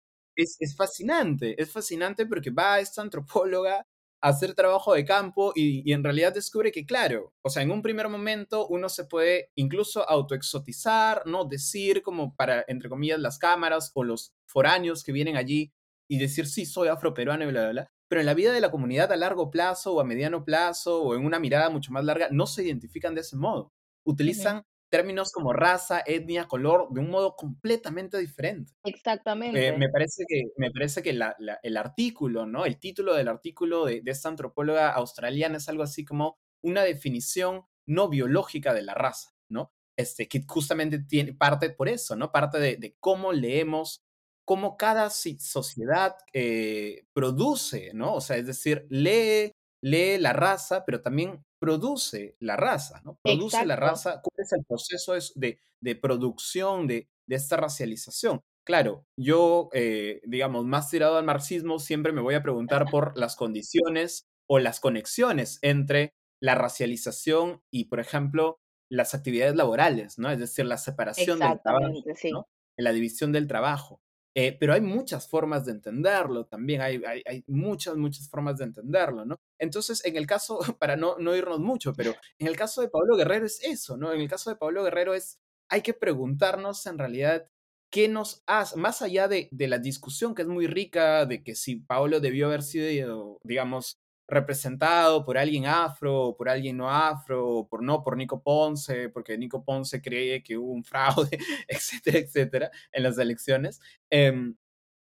Es, es fascinante, es fascinante porque va esta antropóloga a hacer trabajo de campo y, y en realidad descubre que, claro, o sea, en un primer momento uno se puede incluso autoexotizar, ¿no? Decir como para, entre comillas, las cámaras o los foráneos que vienen allí y decir, sí, soy afroperuano y bla, bla, bla. Pero en la vida de la comunidad a largo plazo o a mediano plazo o en una mirada mucho más larga, no se identifican de ese modo. Utilizan términos como raza, etnia, color, de un modo completamente diferente. Eh, Exactamente, me parece que, me parece que la, la, el artículo, ¿no? El título del artículo de, de, esta antropóloga australiana es algo así como una definición no biológica de la raza, ¿no? Este, que justamente tiene parte por eso, ¿no? Parte de, de cómo leemos, cómo cada sociedad eh, produce, ¿no? O sea, es decir, lee, lee la raza, pero también produce la raza, ¿no? Produce la raza, ¿cuál es el proceso de, de producción de, de esta racialización? Claro, yo, eh, digamos, más tirado al marxismo, siempre me voy a preguntar por las condiciones o las conexiones entre la racialización y, por ejemplo, las actividades laborales, ¿no? Es decir, la separación del trabajo, sí. ¿no? La división del trabajo. Eh, pero hay muchas formas de entenderlo también, hay, hay, hay, muchas, muchas formas de entenderlo, ¿no? Entonces, en el caso, para no, no irnos mucho, pero en el caso de Pablo Guerrero es eso, ¿no? En el caso de Pablo Guerrero es, hay que preguntarnos en realidad qué nos hace, más allá de, de, la discusión que es muy rica, de que si Paolo debió haber sido, digamos, representado por alguien afro, por alguien no afro, por no por Nico Ponce, porque Nico Ponce cree que hubo un fraude, etcétera, etcétera, en las elecciones. Eh,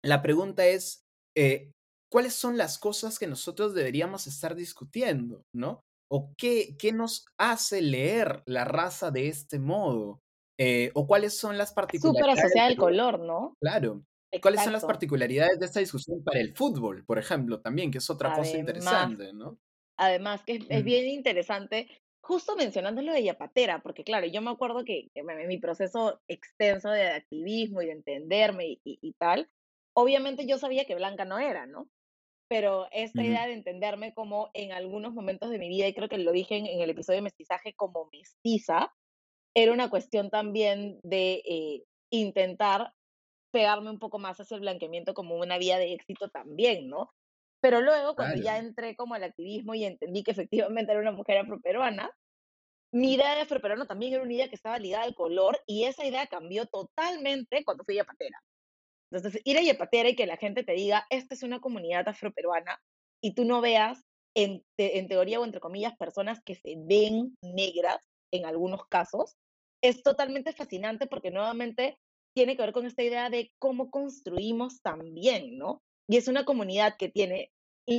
la pregunta es, eh, ¿cuáles son las cosas que nosotros deberíamos estar discutiendo, no? ¿O qué, qué nos hace leer la raza de este modo? Eh, ¿O cuáles son las Súper particularidades asociada de al color, ¿no? Claro. Cuáles son las Exacto. particularidades de esta discusión para el fútbol, por ejemplo, también, que es otra cosa Además, interesante, ¿no? además que es, es Mm, bien interesante, justo mencionando lo de Yapatera, porque claro, yo me acuerdo que que en mi proceso extenso de activismo y de entenderme y, y- y tal, obviamente yo sabía que Blanca no era, ¿no? Pero esta ujú, idea de entenderme como en algunos momentos de mi vida, y creo que lo dije en, en el episodio de mestizaje como mestiza, era una cuestión también de eh, intentar pegarme un poco más hacia el blanqueamiento como una vía de éxito también, ¿no? Pero luego, cuando ya entré como al activismo y entendí que efectivamente era una mujer afroperuana, mi idea de afroperuano también era una idea que estaba ligada al color y esa idea cambió totalmente cuando fui a Patera. Entonces, ir a Yapatera y que la gente te diga, esta es una comunidad afroperuana, y tú no veas, en, te- en teoría o entre comillas, personas que se ven negras en algunos casos, es totalmente fascinante porque nuevamente tiene que ver con esta idea de cómo construimos también, ¿no? Y es una comunidad que tiene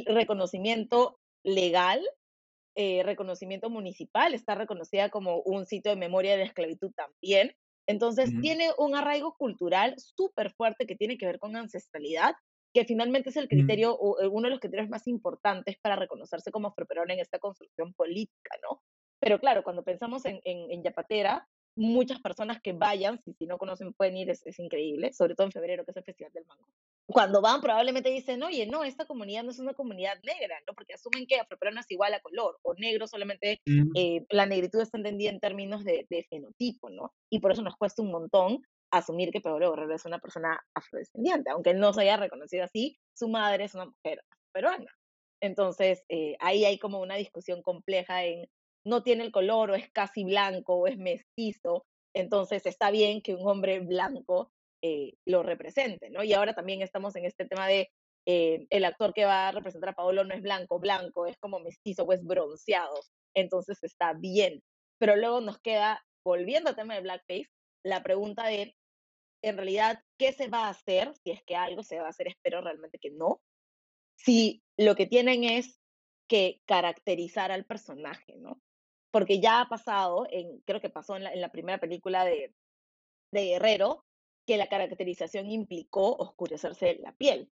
reconocimiento legal eh, reconocimiento municipal, está reconocida como un sitio de memoria de la esclavitud también. Entonces, Ujú, tiene un arraigo cultural súper fuerte que tiene que ver con ancestralidad, que finalmente es el ujú, criterio, o eh, uno de los criterios más importantes para reconocerse como afroperuano en esta construcción política, ¿no? Pero claro, cuando pensamos en, en, en Yapatera, muchas personas que vayan, si, si no conocen pueden ir, es, es increíble, sobre todo en febrero, que es el Festival del Mango cuando van probablemente dicen, oye, no, esta comunidad no es una comunidad negra, ¿no? Porque asumen que afroperuano es igual a color, o negro solamente, ujú. eh, la negritud está entendida en términos de, de fenotipo, ¿no? Y por eso nos cuesta un montón asumir que Pedro Guerrero es una persona afrodescendiente, aunque él no se haya reconocido así, su madre es una mujer peruana. Entonces, eh, ahí hay como una discusión compleja en, no tiene el color, o es casi blanco, o es mestizo, entonces está bien que un hombre blanco eh, lo represente, ¿no? Y ahora también estamos en este tema de eh, el actor que va a representar a Paolo no es blanco, blanco, es como mestizo o es bronceado, entonces está bien. Pero luego nos queda, volviendo al tema de blackface, la pregunta de, en realidad, ¿qué se va a hacer? Si es que algo se va a hacer, espero realmente que no. Si lo que tienen es que caracterizar al personaje, ¿no? Porque ya ha pasado, en, creo que pasó en la, en la primera película de, de Guerrero, que la caracterización implicó oscurecerse la piel.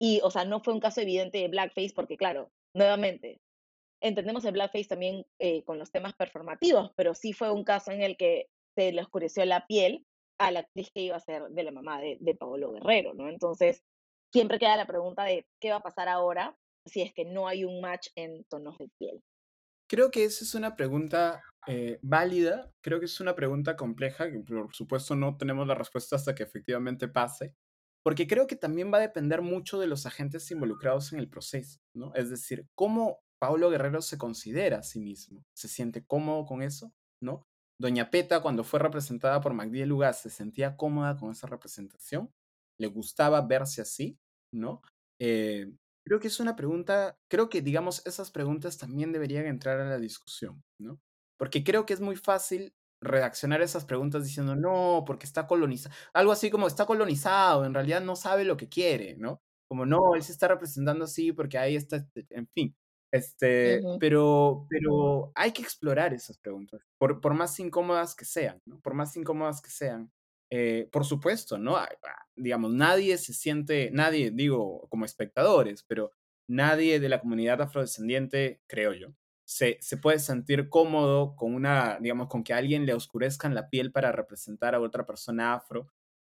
Y, o sea, no fue un caso evidente de blackface porque, claro, nuevamente, entendemos el blackface también eh, con los temas performativos, pero sí fue un caso en el que se le oscureció la piel a la actriz que iba a ser de la mamá de, de Paolo Guerrero, ¿no? Entonces, siempre queda la pregunta de qué va a pasar ahora si es que no hay un match en tonos de piel. Creo que esa es una pregunta eh, válida, creo que es una pregunta compleja, que por supuesto no tenemos la respuesta hasta que efectivamente pase, porque creo que también va a depender mucho de los agentes involucrados en el proceso, ¿no? Es decir, cómo Paulo Guerrero se considera a sí mismo, se siente cómodo con eso, ¿no? Doña Peta, cuando fue representada por Magdiel Lugas, se sentía cómoda con esa representación, le gustaba verse así, ¿no? Eh, Creo que es una pregunta, creo que, digamos, esas preguntas también deberían entrar a la discusión, ¿no? Porque creo que es muy fácil reaccionar a esas preguntas diciendo, no, porque está colonizado, algo así como está colonizado, en realidad no sabe lo que quiere, ¿no? Como, no, él se está representando así porque ahí está, este", en fin, este, pero, pero hay que explorar esas preguntas, por, por más incómodas que sean, ¿no? Por más incómodas que sean. Eh, por supuesto, ¿no? Ah, ah, digamos, nadie se siente, nadie, digo, como espectadores, pero nadie de la comunidad afrodescendiente, creo yo, se, puede sentir cómodo con una, digamos, con que alguien le oscurezcan la piel para representar a otra persona afro,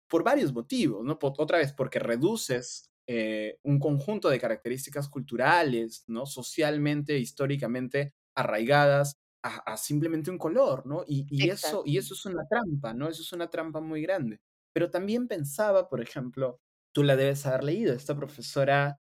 por varios motivos, ¿no? Otra vez, porque reduces eh, un conjunto de características culturales, ¿no? Socialmente, históricamente arraigadas a, a simplemente un color, ¿no? Y, y, eso, y eso es una trampa, ¿no? Eso es una trampa muy grande. Pero también pensaba, por ejemplo, tú la debes haber leído, esta profesora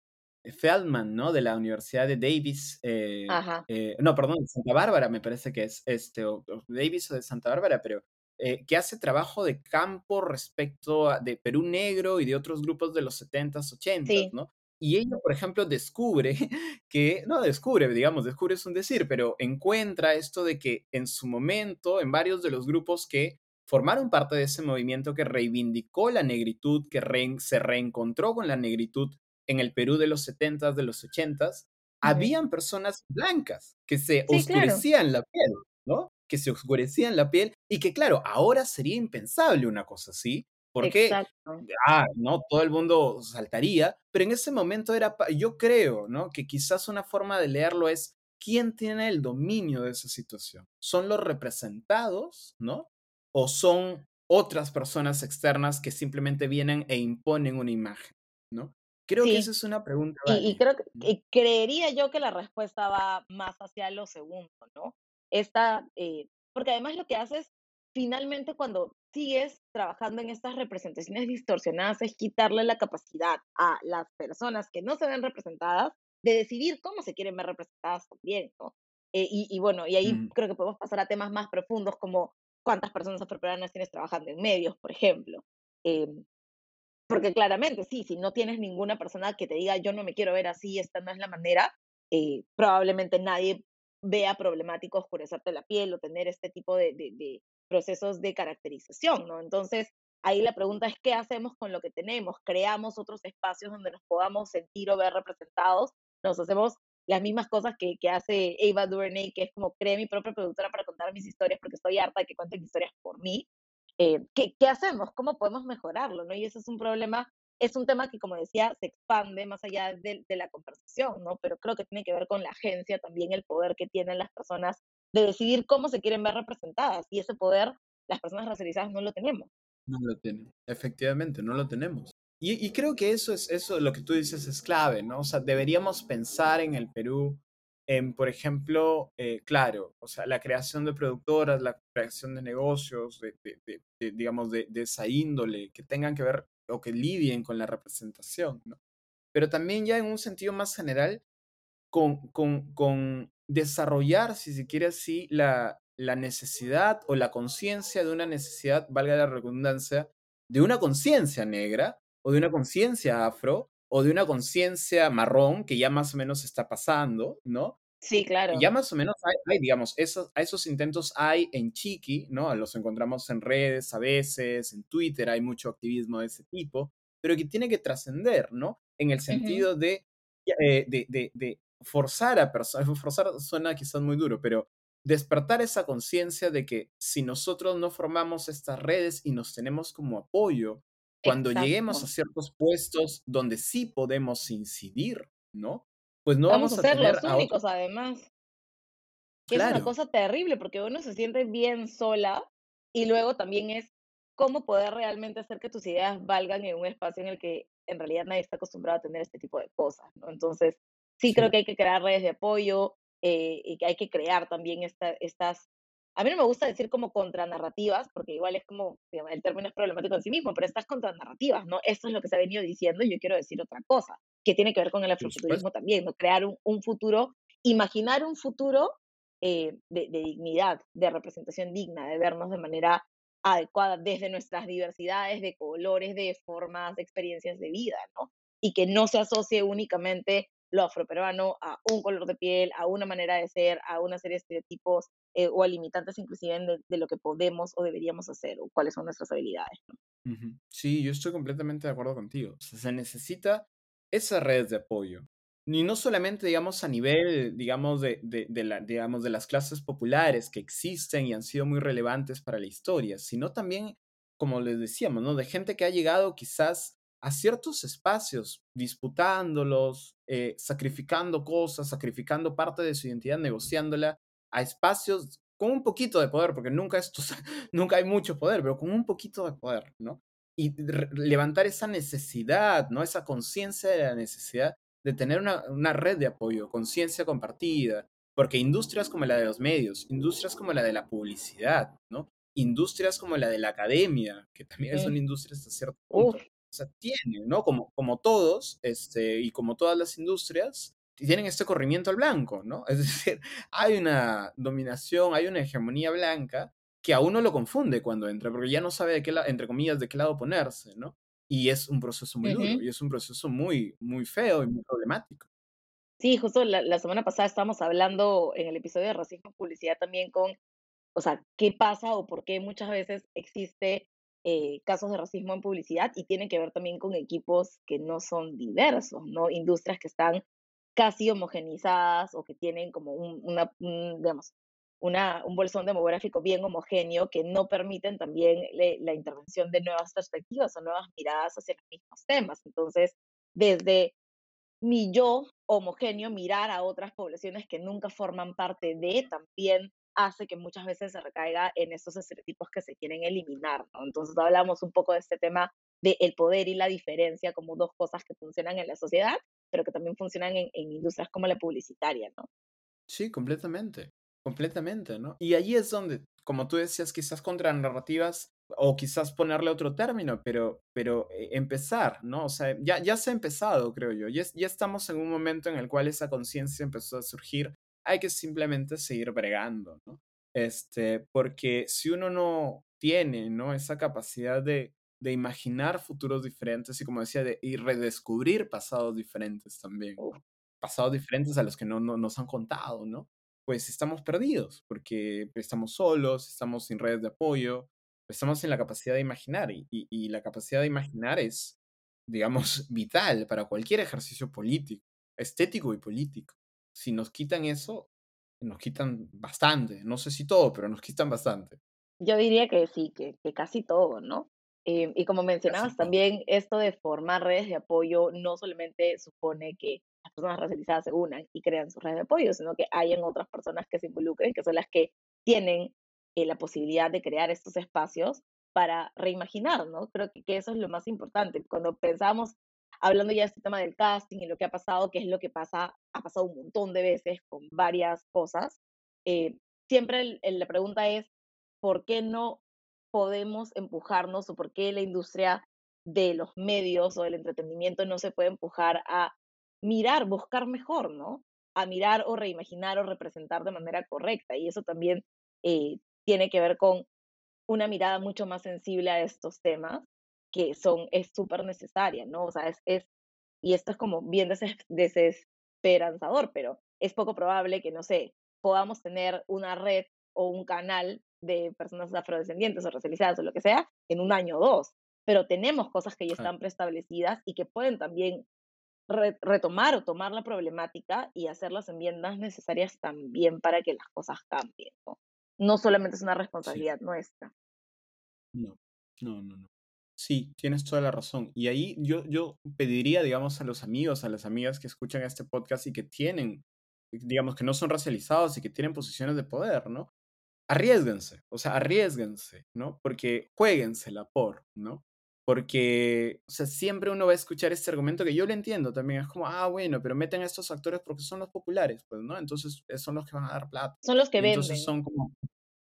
Feldman, ¿no? De la Universidad de Davis, eh, Ajá, eh, no, perdón, de Santa Bárbara me parece que es, este, o, o Davis o de Santa Bárbara, pero eh, que hace trabajo de campo respecto a, de Perú Negro y de otros grupos de los 70s, 80s, sí, ¿no? Y ella, por ejemplo, descubre que, no descubre, digamos, descubre es un decir, pero encuentra esto de que en su momento, en varios de los grupos que formaron parte de ese movimiento que reivindicó la negritud, que re se reencontró con la negritud en el Perú de los 70 de los 80 ujú. habían personas blancas que se Sí, claro. oscurecían la piel, ¿no? Que se oscurecían la piel y que, claro, ahora sería impensable una cosa así, Porque, ah, no, todo el mundo saltaría, pero en ese momento era, yo creo, ¿no? Que quizás una forma de leerlo es, ¿quién tiene el dominio de esa situación? ¿Son los representados, ¿no? ¿O son otras personas externas que simplemente vienen e imponen una imagen, ¿no? Creo que esa es una pregunta y, creo que y creería yo que la respuesta va más hacia lo segundo, ¿no? Esta, eh, porque además lo que haces finalmente cuando sigues trabajando en estas representaciones distorsionadas es quitarle la capacidad a las personas que no se ven representadas de decidir cómo se quieren ver representadas también, ¿no? Eh, y, y bueno, y ahí Mm, creo que podemos pasar a temas más profundos como cuántas personas afroperuanas tienes trabajando en medios, por ejemplo. Em, porque claramente, sí, si no tienes ninguna persona que te diga yo no me quiero ver así, esta no es la manera, eh, probablemente nadie vea problemático oscurecerte la piel o tener este tipo de, de- de procesos de caracterización, ¿no? Entonces, ahí la pregunta es, ¿qué hacemos con lo que tenemos? ¿Creamos otros espacios donde nos podamos sentir o ver representados? ¿Nos hacemos las mismas cosas que, que hace Ava DuVernay, que es como creé mi propia productora para contar mis historias porque estoy harta de que cuenten historias por mí? eh, ¿qué, ¿qué hacemos? ¿Cómo podemos mejorarlo? ¿no? Y ese es un problema, es un tema que, como decía, se expande más allá de, de la conversación, ¿no? Pero creo que tiene que ver con la agencia, también el poder que tienen las personas de decidir cómo se quieren ver representadas. Y ese poder, las personas racializadas no lo tenemos. No lo tienen. Efectivamente, no lo tenemos. Y, creo que eso es, eso, lo que tú dices es clave, ¿no? O sea, deberíamos pensar en el Perú en, por ejemplo, eh, claro, o sea, la creación de productoras, la creación de negocios, de, de- de- de, digamos, de, esa índole, que tengan que ver o que lidien con la representación, ¿no? Pero también ya en un sentido más general, con, con desarrollar, si se quiere así, la, la necesidad o la conciencia de una necesidad, valga la redundancia, de una conciencia negra o de una conciencia afro o de una conciencia marrón que ya más o menos está pasando, ¿no? Sí, claro. Ya más o menos hay, hay, digamos, esos, esos intentos hay en Chiqui, ¿no? Los encontramos en redes a veces, en Twitter hay mucho activismo de ese tipo, pero que tiene que trascender, ¿no? En el sentido de, eh, de, de, de forzar a personas, forzar suena quizás muy duro, pero despertar esa conciencia de que si nosotros no formamos estas redes y nos tenemos como apoyo, cuando lleguemos a ciertos puestos donde sí podemos incidir, ¿no? Pues no Vamos a vamos a ser tener los a únicos, además. que es una cosa terrible porque uno se siente bien sola y luego también es cómo poder realmente hacer que tus ideas valgan en un espacio en el que en realidad nadie está acostumbrado a tener este tipo de cosas, ¿no? Entonces, sí creo sí. que hay que crear redes de apoyo eh, y que hay que crear también esta, estas, a mí no me gusta decir como contranarrativas, porque igual es como, digamos, el término es problemático en sí mismo, pero estas contranarrativas, ¿no? Esto es lo que se ha venido diciendo y yo quiero decir otra cosa, que tiene que ver con el afrofuturismo también, ¿no? Crear un, un futuro, imaginar un futuro eh, de, de dignidad, de representación digna, de vernos de manera adecuada desde nuestras diversidades de colores, de formas, de experiencias de vida, ¿no? Y que no se asocie únicamente lo afroperuano a un color de piel, a una manera de ser, a una serie de estereotipos eh, o a limitantes inclusive de, lo que podemos o deberíamos hacer o cuáles son nuestras habilidades. Sí, yo estoy completamente de acuerdo contigo. O sea, se necesita esas redes de apoyo. Y no solamente, digamos, a nivel, digamos, de, de, de la, digamos, de las clases populares que existen y han sido muy relevantes para la historia, sino también, como les decíamos, ¿no? De gente que ha llegado quizás a ciertos espacios, disputándolos, eh, sacrificando cosas, sacrificando parte de su identidad, negociándola, a espacios con un poquito de poder, porque nunca esto, nunca hay mucho poder, pero con un poquito de poder, ¿no? Y levantar esa necesidad, ¿no? Esa conciencia de la necesidad de tener una, una red de apoyo, conciencia compartida, porque industrias como la de los medios, industrias como la de la publicidad, ¿no? Industrias como la de la academia, que también son Mm, industrias hasta cierto punto, Uf, sea, tienen, ¿no? Como, como todos, este, y como todas las industrias, tienen este corrimiento al blanco, ¿no? Es decir, hay una dominación, hay una hegemonía blanca que a uno lo confunde cuando entra, porque ya no sabe de qué lado, entre comillas, de qué lado ponerse, ¿no? Y es un proceso muy duro, y es un proceso muy, muy feo y muy problemático. Sí, justo la, la semana pasada estábamos hablando en el episodio de racismo publicidad también con o sea, qué pasa o por qué muchas veces existe eh, casos de racismo en publicidad y tiene que ver también con equipos que no son diversos, ¿no? Industrias que están casi homogenizadas o que tienen como un, una, un, digamos, una, un bolsón demográfico bien homogéneo que no permiten también la intervención de nuevas perspectivas o nuevas miradas hacia los mismos temas. Entonces, desde mi yo homogéneo, mirar a otras poblaciones que nunca forman parte de, también hace que muchas veces se recaiga en esos estereotipos que se quieren eliminar, ¿no? Entonces hablamos un poco de este tema del el poder y la diferencia como dos cosas que funcionan en la sociedad, pero que también funcionan en, en industrias como la publicitaria, ¿no? Sí, completamente, completamente, ¿no? Y ahí es donde, como tú decías, quizás contra narrativas o quizás ponerle otro término, pero, pero eh, empezar, ¿no? O sea, ya, ya se ha empezado, creo yo. Ya, ya estamos en un momento en el cual esa conciencia empezó a surgir. Hay que simplemente seguir bregando, ¿no? Este, porque si uno no tiene, ¿no? Esa capacidad de, de imaginar futuros diferentes y, como decía, de y redescubrir pasados diferentes también, pasados diferentes a los que no, no nos han contado, ¿no? Pues estamos perdidos, porque estamos solos, estamos sin redes de apoyo, estamos en la capacidad de imaginar y, y, la capacidad de imaginar es, digamos, vital para cualquier ejercicio político, estético y político. Si nos quitan eso, nos quitan bastante, no sé si todo, pero nos quitan bastante. Yo diría que sí, que, que casi todo, ¿no? Eh, y como mencionabas también, esto de formar redes de apoyo no solamente supone que las personas racializadas se unan y crean sus redes de apoyo, sino que hayan otras personas que se involucren, que son las que tienen eh, la posibilidad de crear estos espacios para reimaginar, ¿no? Creo que, eso es lo más importante. Cuando pensamos, hablando ya de este tema del casting y lo que ha pasado, que es lo que pasa, ha pasado un montón de veces con varias cosas, eh, siempre la pregunta es, ¿por qué no podemos empujarnos o por qué la industria de los medios o del entretenimiento no se puede empujar a mirar, buscar mejor, ¿no? A mirar o reimaginar o representar de manera correcta. Y eso también eh, tiene que ver con una mirada mucho más sensible a estos temas que son, es súper necesaria, ¿no? O sea, es, es, y esto es como bien desesperanzador, pero es poco probable que, no sé, podamos tener una red o un canal de personas afrodescendientes o racializadas o lo que sea en un año o dos, pero tenemos cosas que ya están preestablecidas y que pueden también retomar o tomar la problemática y hacer las enmiendas necesarias también para que las cosas cambien, ¿no? no solamente es una responsabilidad nuestra. No, no, no, no. Sí, tienes toda la razón. Y ahí yo, yo pediría, digamos, a los amigos, a las amigas que escuchan este podcast y que tienen, digamos, que no son racializados y que tienen posiciones de poder, ¿no? Arriesguense, o sea, arriesguense, ¿no? Porque jueguensela por, ¿no? Porque, o sea, siempre uno va a escuchar este argumento que yo lo entiendo también. Es como, ah, bueno, pero meten a estos actores porque son los populares, pues, ¿no? Entonces eh, son los que van a dar plata. Son los que venden. Entonces son como,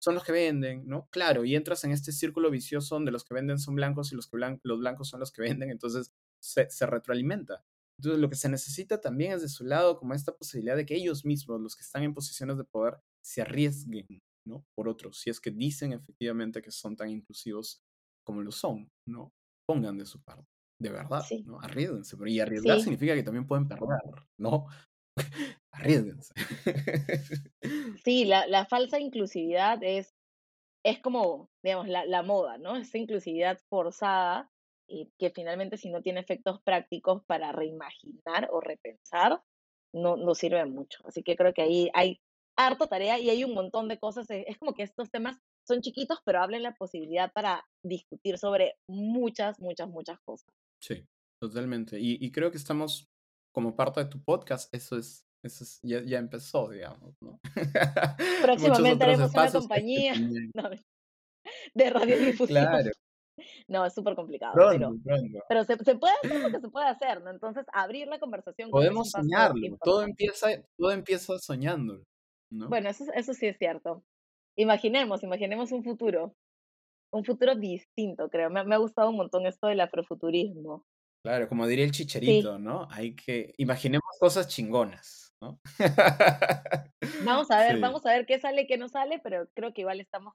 son los que venden, ¿no? Claro, y entras en este círculo vicioso donde los que venden son blancos y los, que los blancos son los que venden, entonces se, se retroalimenta. Entonces lo que se necesita también es de su lado como esta posibilidad de que ellos mismos, los que están en posiciones de poder, se arriesguen, ¿no? Por otros, si es que dicen efectivamente que son tan inclusivos como lo son, ¿no? pongan de su parte, de verdad, ¿no? Arriesguense, y arriesgar significa que también pueden perder, ¿no? Arriesguense. Sí, la, la, falsa inclusividad es, es como, digamos, la, la moda, ¿no? Esa inclusividad forzada y que finalmente si no tiene efectos prácticos para reimaginar o repensar, no, no sirve mucho. Así que creo que ahí hay harta tarea y hay un montón de cosas. Es como que estos temas son chiquitos, pero hablen la posibilidad para discutir sobre muchas, muchas, muchas cosas. Sí, totalmente. Y, creo que estamos como parte de tu podcast, eso es, eso ya, ya, empezó, digamos, ¿no? Próximamente haremos una compañía de radiodifusión. Claro. No, es súper complicado. pero, pero se, se, puede hacer lo que se puede hacer, ¿no? Entonces, abrir la conversación. Podemos soñarlo. Todo empieza, todo empieza soñándolo. ¿no? Bueno, eso, eso sí es cierto. Imaginemos, imaginemos un futuro, un futuro distinto, creo. Me, me ha gustado un montón esto del afrofuturismo. Claro, como diría el chicherito, ¿no? Hay que, imaginemos cosas chingonas, ¿no? Vamos a ver, vamos a ver qué sale, qué no sale, pero creo que igual estamos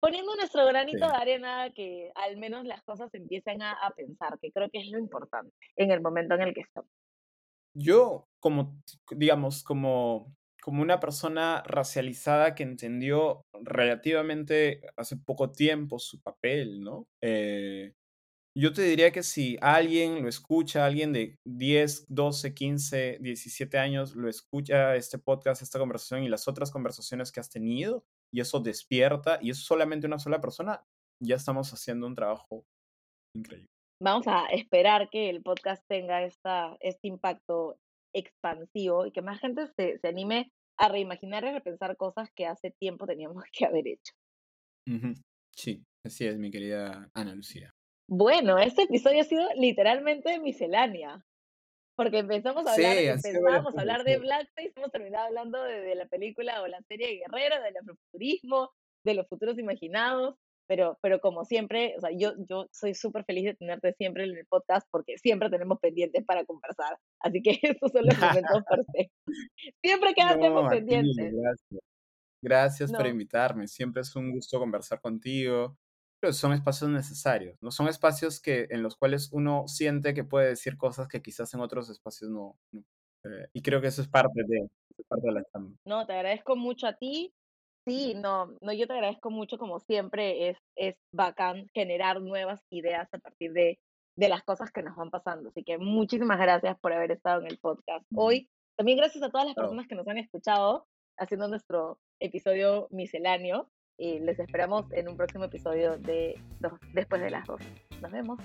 poniendo nuestro granito de arena que al menos las cosas empiecen a, a, pensar, que creo que es lo importante en el momento en el que estamos. Yo, como, digamos, como como una persona racializada que entendió relativamente hace poco tiempo su papel, ¿no? Eh, Yo te diría que si alguien lo escucha, alguien de 10, 12, 15, 17 años lo escucha este podcast, esta conversación y las otras conversaciones que has tenido, y eso despierta, y es solamente una sola persona, ya estamos haciendo un trabajo increíble. Vamos a esperar que el podcast tenga esta, este impacto expansivo y que más gente se, se anime a reimaginar y repensar cosas que hace tiempo teníamos que haber hecho. Sí, así es, mi querida Ana Lucía. Bueno, este episodio ha sido literalmente miscelánea. Porque empezamos a hablar, a hablar de Blackface, hemos terminado hablando de, la película o la serie Guerrero, del afrofuturismo, de los futuros imaginados, pero, pero como siempre, o sea, yo, yo soy súper feliz de tenerte siempre en el podcast porque siempre tenemos pendientes para conversar. Así que esos son los momentos perfectos. Siempre que no, pendientes. Gracias, gracias por invitarme. Siempre es un gusto conversar contigo. Pero son espacios necesarios, ¿no? Son espacios que, en los cuales uno siente que puede decir cosas que quizás en otros espacios no. Eh, y creo que eso es parte de, parte de la chamba. No, te agradezco mucho a ti Sí, no, no, yo te agradezco mucho, como siempre, es, es bacán generar nuevas ideas a partir de, de las cosas que nos van pasando. Así que muchísimas gracias por haber estado en el podcast hoy. También gracias a todas las personas que nos han escuchado haciendo nuestro episodio misceláneo. Y les esperamos en un próximo episodio de Después de las dos. Nos vemos.